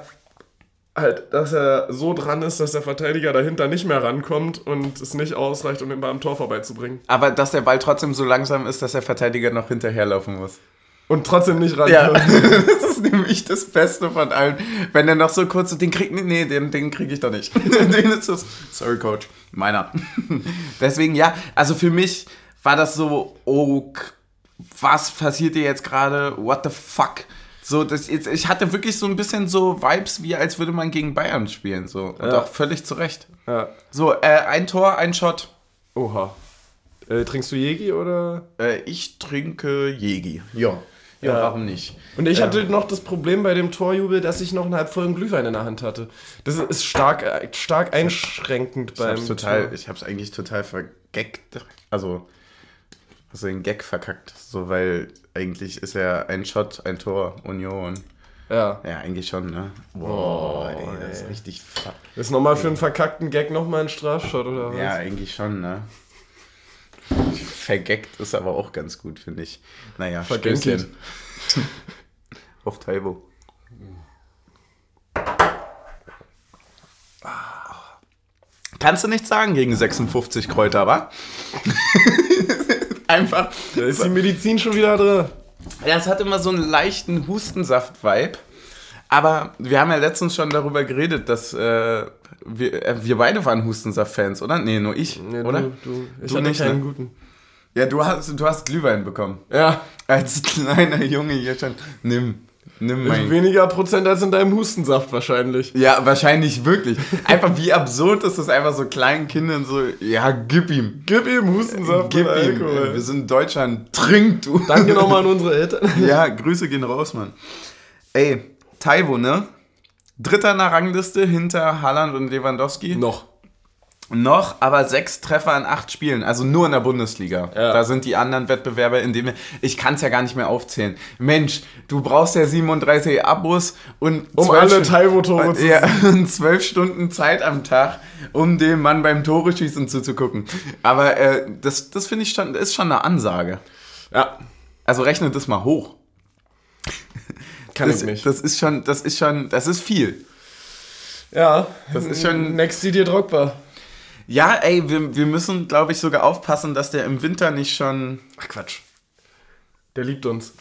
halt, dass er so dran ist, dass der Verteidiger dahinter nicht mehr rankommt und es nicht ausreicht, um den Ball am Tor vorbeizubringen. Aber dass der Ball trotzdem so langsam ist, dass der Verteidiger noch hinterherlaufen muss. Und trotzdem nicht Ja, rankommt. [LAUGHS] das ist nämlich das Beste von allen. Wenn er noch so kurz, so, den kriegt, nee, den, den krieg ich doch nicht. [LAUGHS] den ist das, sorry Coach, meiner. [LAUGHS] Deswegen, ja, also für mich war das so, oh, was passiert hier jetzt gerade? What the fuck? So, das, jetzt, ich hatte wirklich so ein bisschen so Vibes, wie als würde man gegen Bayern spielen. So. Und Ja. auch völlig zu Recht. Ja. So, äh, ein Tor, ein Shot. Oha. Äh, trinkst du Jegi oder? Äh, ich trinke Jegi. Ja. Ja, Ja. warum nicht? Und ich Ja. hatte noch das Problem bei dem Torjubel, dass ich noch einen halb vollen Glühwein in der Hand hatte. Das ist stark, äh, stark einschränkend Ich beim hab's total, Tor. ich hab's eigentlich total vergeckt. Also, also den Gag verkackt. So, weil eigentlich ist ja ein Shot, ein Tor, Union. Ja. Ja, eigentlich schon, ne? Boah, ey, das ist richtig fuck. Ist nochmal für einen verkackten Gag nochmal ein Strafshot oder was? Ja, eigentlich schon, ne? Vergeckt ist aber auch ganz gut, finde ich. Naja. Stößchen. [LAUGHS] Auf Taibo. Kannst du nichts sagen gegen 56 Kräuter, wa? [LAUGHS] Einfach. Da ist die Medizin schon wieder drin. Ja, es hat immer so einen leichten Hustensaft-Vibe. Aber wir haben ja letztens schon darüber geredet, dass äh, wir, äh, wir beide waren Hustensaft-Fans, oder? Nee, nur ich, Nee, oder? Du, du, ich Du hatte nicht, keinen ne? guten. Ja, du hast, du hast Glühwein bekommen. Ja. Als [LAUGHS] kleiner Junge hier schon. Nimm, nimm mein. Weniger Prozent als in deinem Hustensaft wahrscheinlich. Ja, wahrscheinlich wirklich. Einfach wie absurd ist es einfach so kleinen Kindern so, ja, gib ihm. Gib ihm Hustensaft Gib ihm. Alkohol. Wir sind in Deutschland. Trink du. Danke nochmal an unsere Eltern. [LAUGHS] Ja, Grüße gehen raus, Mann. Ey, Taiwo, ne? Dritter in der Rangliste hinter Haaland und Lewandowski. Noch. Noch, aber sechs Treffer in acht Spielen, also nur in der Bundesliga. Ja. Da sind die anderen Wettbewerbe, in denen ich kann es ja gar nicht mehr aufzählen. Mensch, du brauchst ja 37 Abos und Um alle Stunden- Taiwo-Tore zu ja, [LAUGHS] zwölf Stunden Zeit am Tag, um dem Mann beim Tore schießen zuzugucken. Aber äh, das, das finde ich schon, ist schon eine Ansage. Ja. Also rechne das mal hoch. [LAUGHS] Kann das, ich nicht. Das ist schon, das ist schon, das ist viel. ja. Das ist schon- Next Didier Drogba. Ja, ey, wir, wir müssen, glaube ich, sogar aufpassen, dass der im Winter nicht schon. Ach Quatsch. Der liebt uns.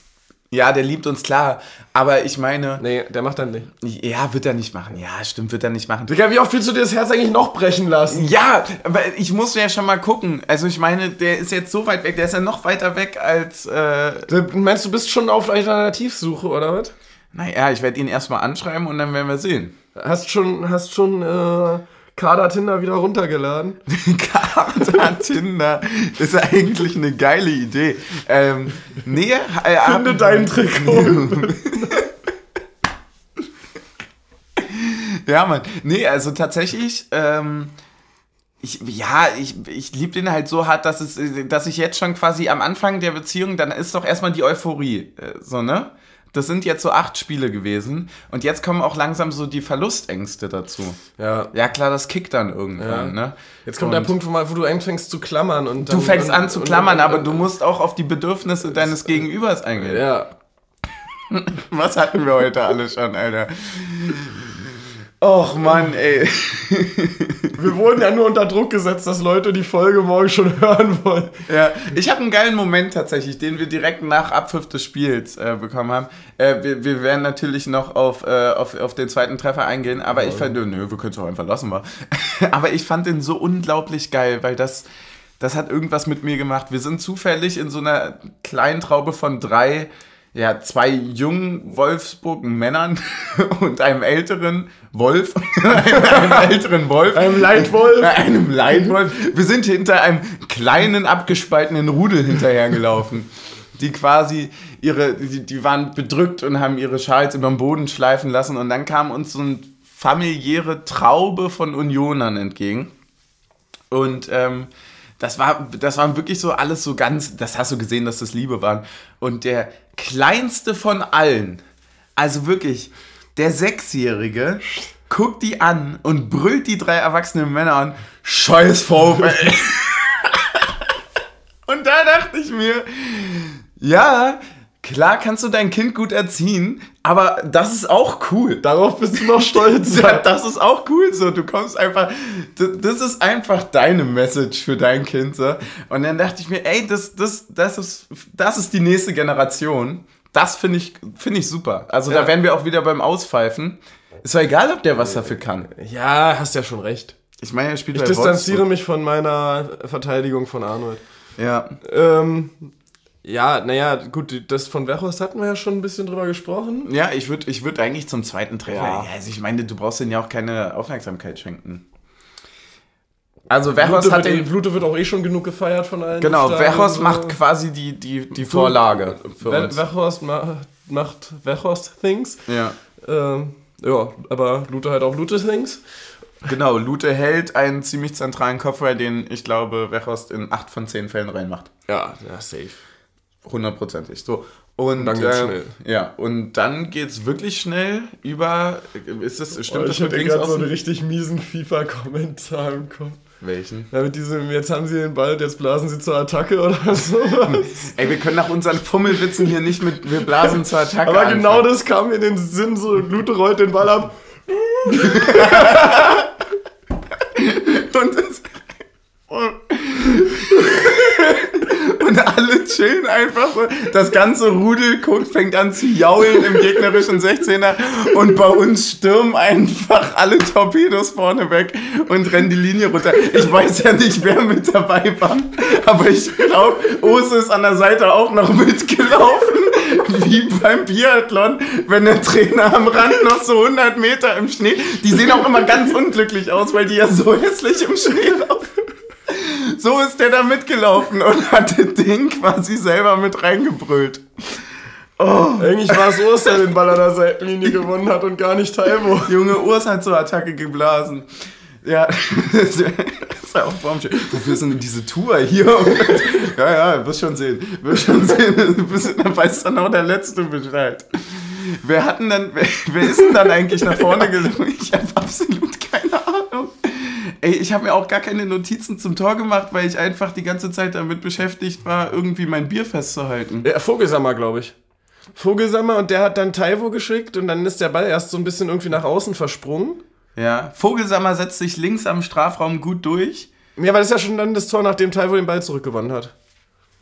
Ja, der liebt uns klar. Aber ich meine, Nee, der macht dann nicht. ja, wird er nicht machen. Ja, stimmt, wird er nicht machen. Digga, wie oft willst du dir das Herz eigentlich noch brechen lassen? Ja, aber ich muss ja schon mal gucken. Also ich meine, der ist jetzt so weit weg, der ist ja noch weiter weg als. Äh, Du Meinst du, bist schon auf Alternativsuche, oder was? naja, ich werde ihn erstmal anschreiben und dann werden wir sehen. Hast schon, hast schon äh, Kader Tinder wieder runtergeladen? [LAUGHS] Kater Tinder ist eigentlich eine geile Idee. Ähm, nee, äh, Finde dein Trikot. [LAUGHS] Ja, Mann. Nee, also tatsächlich, ähm, ich, ja, ich, ich liebe den halt so hart, dass, es, dass ich jetzt schon quasi am Anfang der Beziehung, dann ist doch erstmal die Euphorie, äh, so, ne? Das sind jetzt so acht Spiele gewesen und jetzt kommen auch langsam so die Verlustängste dazu. ja. Ja, klar, das kickt dann irgendwann, Ja. ne? Jetzt kommt Und der Punkt, wo, mal, wo du anfängst zu klammern und dann, Du fängst und, an zu klammern, und- aber du musst auch auf die Bedürfnisse deines Gegenübers eingehen. Ja. [LAUGHS] Was hatten wir heute alle schon, Alter? Och, Mann, ey. [LAUGHS] Wir wurden ja nur unter Druck gesetzt, dass Leute die Folge morgen schon hören wollen. Ja, ich habe einen geilen Moment tatsächlich, den wir direkt nach Abpfiff des Spiels äh, bekommen haben. Äh, wir, wir werden natürlich noch auf, äh, auf, auf den zweiten Treffer eingehen, aber ich fand, nö, wir können es auch einfach lassen, mal. [LAUGHS] aber ich fand den so unglaublich geil, weil das, das hat irgendwas mit mir gemacht. Wir sind zufällig in so einer kleinen Traube von drei, ja, zwei jungen Wolfsburg-Männern [LAUGHS] und einem älteren Wolf, [LAUGHS] einem, einem älteren Wolf. Einem Leitwolf. [LAUGHS] Einem Leitwolf. Wir sind hinter einem kleinen, abgespaltenen Rudel hinterhergelaufen. Die quasi ihre, die, die waren bedrückt und haben ihre Schals über den Boden schleifen lassen. Und dann kam uns so eine familiäre Traube von Unionern entgegen. Und ähm, Das war, das waren wirklich so alles so ganz, das hast du gesehen, dass das Liebe waren. Und der kleinste von allen, also wirklich, der Sechsjährige, guckt die an und brüllt die drei erwachsenen Männer an, scheiß VfL. [LAUGHS] und da dachte ich mir, ja, klar kannst du dein Kind gut erziehen, aber das ist auch cool. Darauf bist du noch stolz. [LAUGHS] Ja, das ist auch cool so. Du kommst einfach, das ist einfach deine Message für dein Kind so. Und dann dachte ich mir, ey, das, das, das ist, das ist die nächste Generation. Das finde ich, finde ich super. Also Ja. da wären wir auch wieder beim Auspfeifen. Ist doch egal, ob der was dafür kann. Ja, hast ja schon recht. Ich meine, er spielt Ich distanziere mich von meiner Verteidigung von Arnold. Wolfsburg. Ja. Ähm, ja, naja, gut, das von Verhorst hatten wir ja schon ein bisschen drüber gesprochen. Ja, ich würde ich würd eigentlich zum zweiten Treffer. Ja. Also ich meine, du brauchst denen ja auch keine Aufmerksamkeit schenken. Also Verhorst hat wird, den. eh- Lute wird auch eh schon genug gefeiert von allen. Genau, Verhorst so. macht quasi die, die, die Vorlage für Ver- uns. Verhorst ma macht Verhorst Things. Ja. Ähm, ja, aber Lute halt auch Lute Things. Genau, Lute hält einen ziemlich zentralen Kopfball, den ich glaube, Wechhorst in 8 von 10 Fällen reinmacht. Ja, ja, safe. Hundertprozentig. So. Und Dann geht's äh, schnell. Ja, und dann geht's wirklich schnell über. Ist das, stimmt das Oh, ich hatte mit links so einen richtig miesen FIFA-Kommentar im Kopf. Welchen? Ja, mit diesem, jetzt haben sie den Ball, jetzt blasen sie zur Attacke oder [LAUGHS] so. Ey, wir können nach unseren Fummelwitzen hier nicht mit. Wir blasen zur Attacke. Aber genau anfangen. das kam mir in den Sinn, so Lute rollt den Ball ab. [LAUGHS] Und, das, und alle chillen einfach so. Das ganze Rudel guckt, fängt an zu jaulen im gegnerischen 16er. Und bei uns stürmen einfach alle Torpedos vorne weg und rennen die Linie runter. Ich weiß ja nicht, wer mit dabei war. Aber ich glaube, Ose ist an der Seite auch noch mitgelaufen. Wie beim Biathlon, wenn der Trainer am Rand noch so 100 Meter im Schnee. Die sehen auch immer ganz unglücklich aus, weil die ja so hässlich im Schnee laufen. So ist der da mitgelaufen und [LAUGHS] hat das Ding quasi selber mit reingebrüllt. Eigentlich war es Urs, der den Ball an der Seitenlinie gewonnen hat und gar nicht Taibo. Junge Urs hat zur Attacke geblasen. Ja, [LAUGHS] das ist ja auch formschön. Wofür ist denn diese Tour hier? [LAUGHS] Ja, ja, wirst schon sehen. Wirst schon sehen. Dann weiß dann auch der Letzte Bescheid. Wer hat denn dann, wer, wer ist denn dann eigentlich nach vorne gelungen? Ich habe absolut. Ey, ich habe mir auch gar keine Notizen zum Tor gemacht, weil ich einfach die ganze Zeit damit beschäftigt war, irgendwie mein Bier festzuhalten. Ja, Vogelsammer, glaube ich. Vogelsammer und der hat dann Taivo geschickt und dann ist der Ball erst so ein bisschen irgendwie nach außen versprungen. Ja, Vogelsammer setzt sich links am Strafraum gut durch. Ja, weil das ist ja schon dann das Tor, nachdem Taivo den Ball zurückgewonnen hat.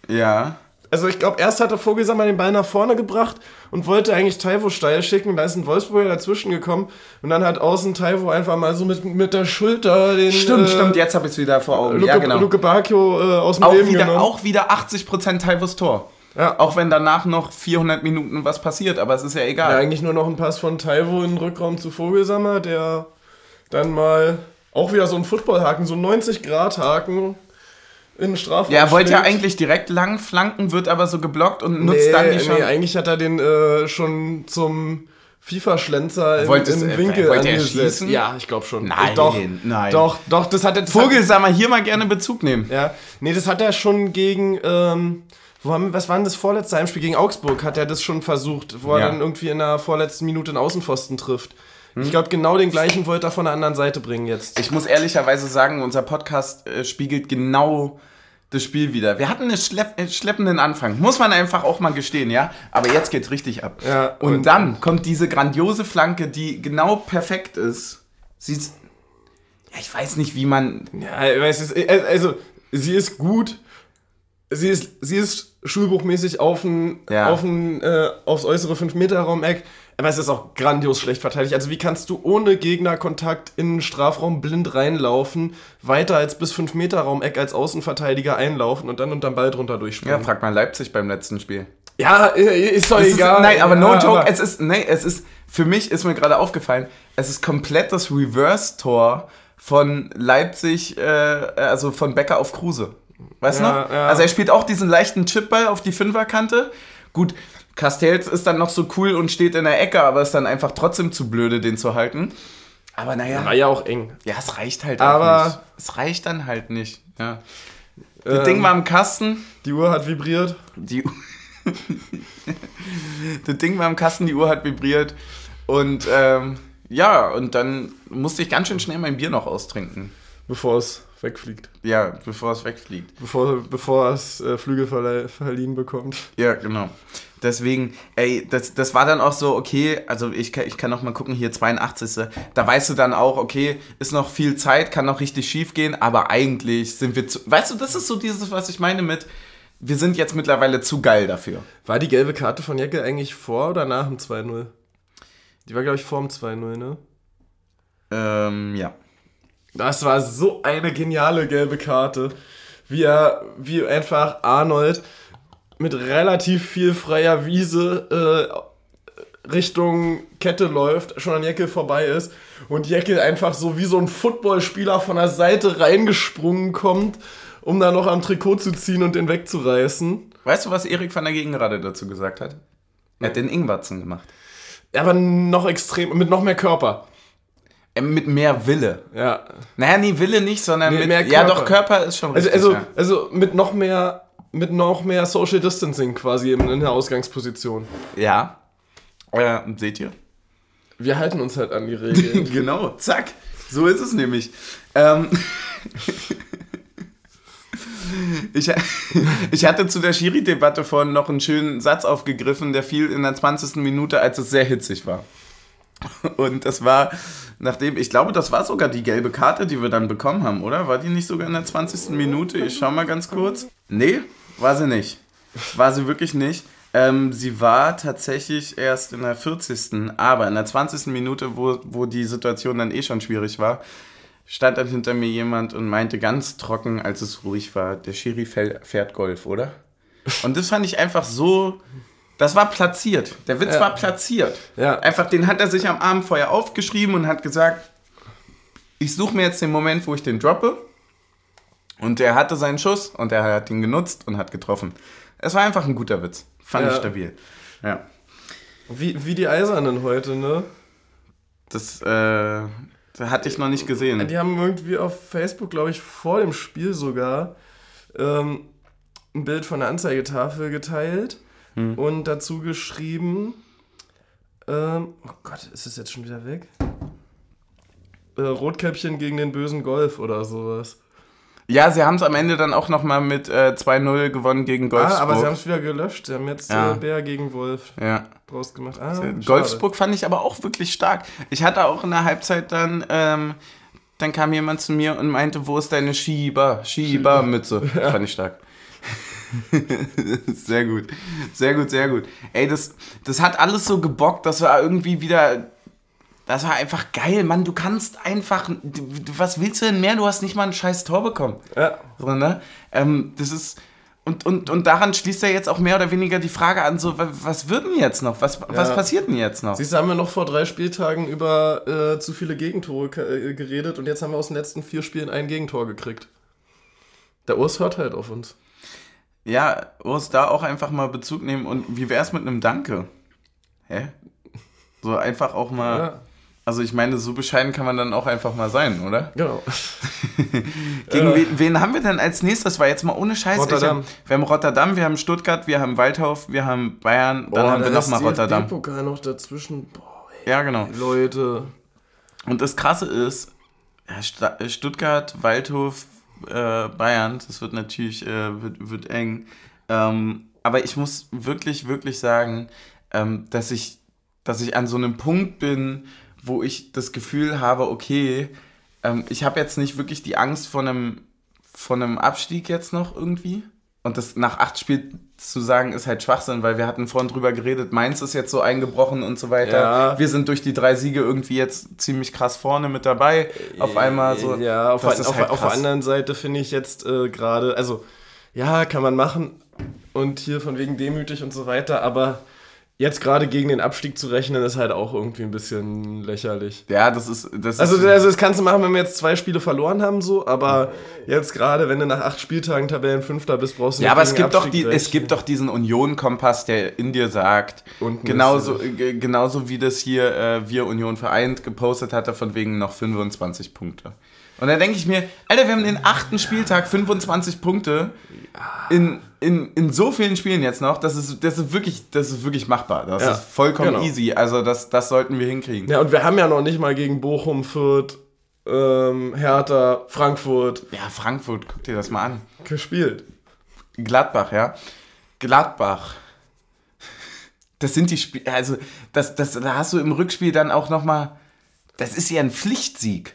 Ja. Also ich glaube, erst hatte Vogelsammer den Ball nach vorne gebracht und wollte eigentlich Taivo steil schicken. Da ist ein Wolfsburger dazwischen gekommen und dann hat außen Taivo einfach mal so mit, mit der Schulter den Stimmt, äh, stimmt, jetzt habe ich es wieder vor Augen. Luke, ja, genau. Luke Bacchio äh, aus dem auch, Leben wieder, genommen. auch wieder 80% Taivos Tor. Ja. Auch wenn danach noch 400 Minuten was passiert, aber es ist ja Ja, egal. eigentlich nur noch ein Pass von Taivo in den Rückraum zu Vogelsammer, der dann mal auch wieder so ein Footballhaken, so ein 90-Grad-Haken in den Strafraum Ja, er wollte ja eigentlich direkt lang flanken, wird aber so geblockt und nutzt nee, dann die Chance. nee, eigentlich hat er den äh, schon zum FIFA-Schlenzer im, im äh, Winkel wollte er angesetzt. schießen? Ja, ich glaube schon. Nein, doch, nein. Doch, doch, das hat er... Das hat, Vogelsammer hier mal gerne Bezug nehmen. ja, nee, das hat er schon gegen... Ähm, wo haben, was war denn das vorletzte Heimspiel? Gegen Augsburg hat er das schon versucht, wo er Ja. dann irgendwie in der vorletzten Minute einen Außenpfosten trifft. Hm? Ich glaube, genau den gleichen wollte er von der anderen Seite bringen jetzt. Ich muss ehrlicherweise sagen, unser Podcast äh, spiegelt genau das Spiel wieder. Wir hatten einen schlepp äh, schleppenden Anfang, muss man einfach auch mal gestehen, ja? Aber jetzt geht's richtig ab. Ja, und, und- dann kommt diese grandiose Flanke, die genau perfekt ist. Sie ist. Ja, ich weiß nicht, wie man. Ja, äh, also, sie ist gut. Sie ist, sie ist schulbuchmäßig auf ein, Ja. auf ein, äh, aufs äußere 5-Meter-Raum-Eck. Aber es ist auch grandios schlecht verteidigt. Also, wie kannst du ohne Gegnerkontakt in den Strafraum blind reinlaufen, weiter als bis 5-Meter-Raum-Eck als Außenverteidiger einlaufen und dann unterm Ball drunter Ja, durchspringen? frag mal Leipzig beim letzten Spiel. Ja, äh, ist doch Es ist, egal. nein, aber no Ja, joke, aber- es ist, nee, es ist, für mich ist mir gerade aufgefallen, es ist komplett das Reverse-Tor von Leipzig, äh, also von Becker auf Kruse. Weißt du Ja, noch? ja. Also er spielt auch diesen leichten Chipball auf die Fünferkante. Gut, Castells ist dann noch so cool und steht in der Ecke, aber ist dann einfach trotzdem zu blöde, den zu halten. Aber naja, War ja auch eng. ja, es reicht halt auch Aber- nicht. Es reicht dann halt nicht, ja. Das Ähm, Ding war im Kasten. Die Uhr hat vibriert. Die Uhr [LAUGHS] das Ding war im Kasten, die Uhr hat vibriert. Und ähm, ja, und dann musste ich ganz schön schnell mein Bier noch austrinken. Bevor es wegfliegt. Ja, bevor es wegfliegt. Bevor, bevor es äh, Flügel verleih- verliehen bekommt. Ja, genau. Deswegen, ey, das, das war dann auch so, okay, also ich, kann- ich kann noch mal gucken, hier 82. Da weißt du dann auch, okay, ist noch viel Zeit, kann noch richtig schief gehen, aber eigentlich sind wir zu. Weißt du, das ist so dieses, was ich meine mit, wir sind jetzt mittlerweile zu geil dafür. War die gelbe Karte von Jeckel eigentlich vor oder nach dem 2-0? Die war, glaube ich, vor dem 2-0, ne? Ähm, ja. Das war so eine geniale gelbe Karte. Wie er, wie einfach Arnold mit relativ viel freier Wiese äh, Richtung Kette läuft, schon an Jeckel vorbei ist und Jeckel einfach so wie so ein Footballspieler von der Seite reingesprungen kommt, um da noch am Trikot zu ziehen und den wegzureißen. Weißt du, was Erik van der Gegenrade dazu gesagt hat? Er hat den Ingwatzen gemacht. Aber noch extrem, mit noch mehr Körper. Äh, Mit mehr Wille. Ja. Naja, nee, Wille nicht, sondern Nee, mit. mehr Ja, Körper. doch, Körper ist schon Also, richtig. also, ja. also mit noch mehr mit noch mehr Social Distancing quasi in, in der Ausgangsposition. ja. Äh, seht ihr? Wir halten uns halt an die [LAUGHS] Regeln. genau, zack. So ist es nämlich. Ähm, [LAUGHS] ich, ich hatte zu der Schiri-Debatte vorhin noch einen schönen Satz aufgegriffen, der fiel in der 20. Minute, als es sehr hitzig war. Und das war, nachdem, ich glaube, das war sogar die gelbe Karte, die wir dann bekommen haben, oder? War die nicht sogar in der 20. Minute? Ich schau mal ganz kurz. Nee, war sie nicht. War sie wirklich nicht. Ähm, sie war tatsächlich erst in der 40. Aber in der 20. Minute, wo, wo die Situation dann eh schon schwierig war, stand dann hinter mir jemand und meinte ganz trocken, als es ruhig war, der Schiri fährt Golf, oder? Und das fand ich einfach so. Das war platziert. Der Witz Ja. war platziert. Ja. Einfach, den hat er sich am Abend vorher aufgeschrieben und hat gesagt, ich suche mir jetzt den Moment, wo ich den droppe. Und er hatte seinen Schuss und er hat ihn genutzt und hat getroffen. Es war einfach ein guter Witz. Fand Ja. ich stabil. Ja. wie, wie die Eisernen heute, ne? Das äh, hatte ich noch nicht gesehen. Die haben irgendwie auf Facebook, glaube ich, vor dem Spiel sogar ähm, ein Bild von der Anzeigetafel geteilt und dazu geschrieben, ähm, oh Gott, ist es jetzt schon wieder weg? Äh, Rotkäppchen gegen den bösen Golf oder sowas. Ja, sie haben es am Ende dann auch nochmal mit äh, 2-0 gewonnen gegen Golfsburg. Ah, aber sie haben es wieder gelöscht. Sie haben jetzt Ja. äh, Bär gegen Wolf ja. draus gemacht. Ah. Golfsburg fand ich aber auch wirklich stark. Ich hatte auch in der Halbzeit dann, ähm, dann kam jemand zu mir und meinte, wo ist deine Schieber, Schiebermütze? [LAUGHS] Fand ich stark. [LAUGHS] sehr gut, sehr gut, sehr gut. Ey, das, das hat alles so gebockt, das war irgendwie wieder, das war einfach geil, Mann, du kannst einfach, was willst du denn mehr? Du hast nicht mal ein scheiß Tor bekommen. Ja. So, ne? ähm, das ist. Und, und, und daran schließt er jetzt auch mehr oder weniger die Frage an, so, wa- was wird denn jetzt noch? Was, was Ja. passiert denn jetzt noch? Siehst du, haben wir noch vor drei Spieltagen über äh, zu viele Gegentore äh, geredet und jetzt haben wir aus den letzten vier Spielen ein Gegentor gekriegt. Der Urs hört halt auf uns. Ja, Urs, da auch einfach mal Bezug nehmen und wie wär's mit einem Danke? Hä? So einfach auch mal. Ja, Also ich meine, so bescheiden kann man dann auch einfach mal sein, oder? genau. [LAUGHS] Gegen Ja. wen, wen haben wir denn als nächstes? War jetzt mal ohne Scheiß. Rotterdam. Ich, wir haben Rotterdam, wir haben Stuttgart, wir haben Waldhof, wir haben Bayern, dann haben wir nochmal Rotterdam. pokal noch dazwischen. Boah, Ja, genau. ey, Leute. Und das Krasse ist, Stuttgart, Waldhof, äh, Bayern, das wird natürlich äh, wird, wird eng. Ähm, aber ich muss wirklich, wirklich sagen, ähm, dass, ich, dass ich an so einem Punkt bin, wo ich das Gefühl habe, okay, ähm, ich habe jetzt nicht wirklich die Angst vor einem, vor einem Abstieg jetzt noch irgendwie. Und das nach acht Spielen zu sagen, ist halt Schwachsinn, weil wir hatten vorhin drüber geredet, Mainz ist jetzt so eingebrochen und so weiter. Ja. Wir sind durch die drei Siege irgendwie jetzt ziemlich krass vorne mit dabei. Auf einmal so. Ja, auf, ist auf, halt auf der anderen Seite finde ich jetzt äh, gerade, also ja, kann man machen und hier von wegen demütig und so weiter, aber jetzt gerade gegen den Abstieg zu rechnen, ist halt auch irgendwie ein bisschen lächerlich. Ja, das ist. Das Also, ist, also das kannst du machen, wenn wir jetzt zwei Spiele verloren haben, so, aber jetzt gerade, wenn du nach acht Spieltagen Tabellenfünfter bist, brauchst du ja, nicht aber es gibt, doch die, es gibt doch diesen Union-Kompass, der in dir sagt, Unten genauso, äh, genauso wie das hier äh, Wir Union vereint gepostet hatte, von wegen noch 25 Punkte. Und dann denke ich mir, Alter, wir haben den achten Spieltag 25 Punkte in, in, in so vielen Spielen jetzt noch. Das ist, das ist, wirklich, das ist wirklich machbar. Das Ja, ist vollkommen genau. easy. Also das, das sollten wir hinkriegen. Ja, und wir haben ja noch nicht mal gegen Bochum, Fürth, ähm, Hertha, Frankfurt Ja, Frankfurt, guck dir das mal an. gespielt. Gladbach, ja. Gladbach. Das sind die Spiele, also das, das, da hast du im Rückspiel dann auch nochmal, das ist ja ein Pflichtsieg.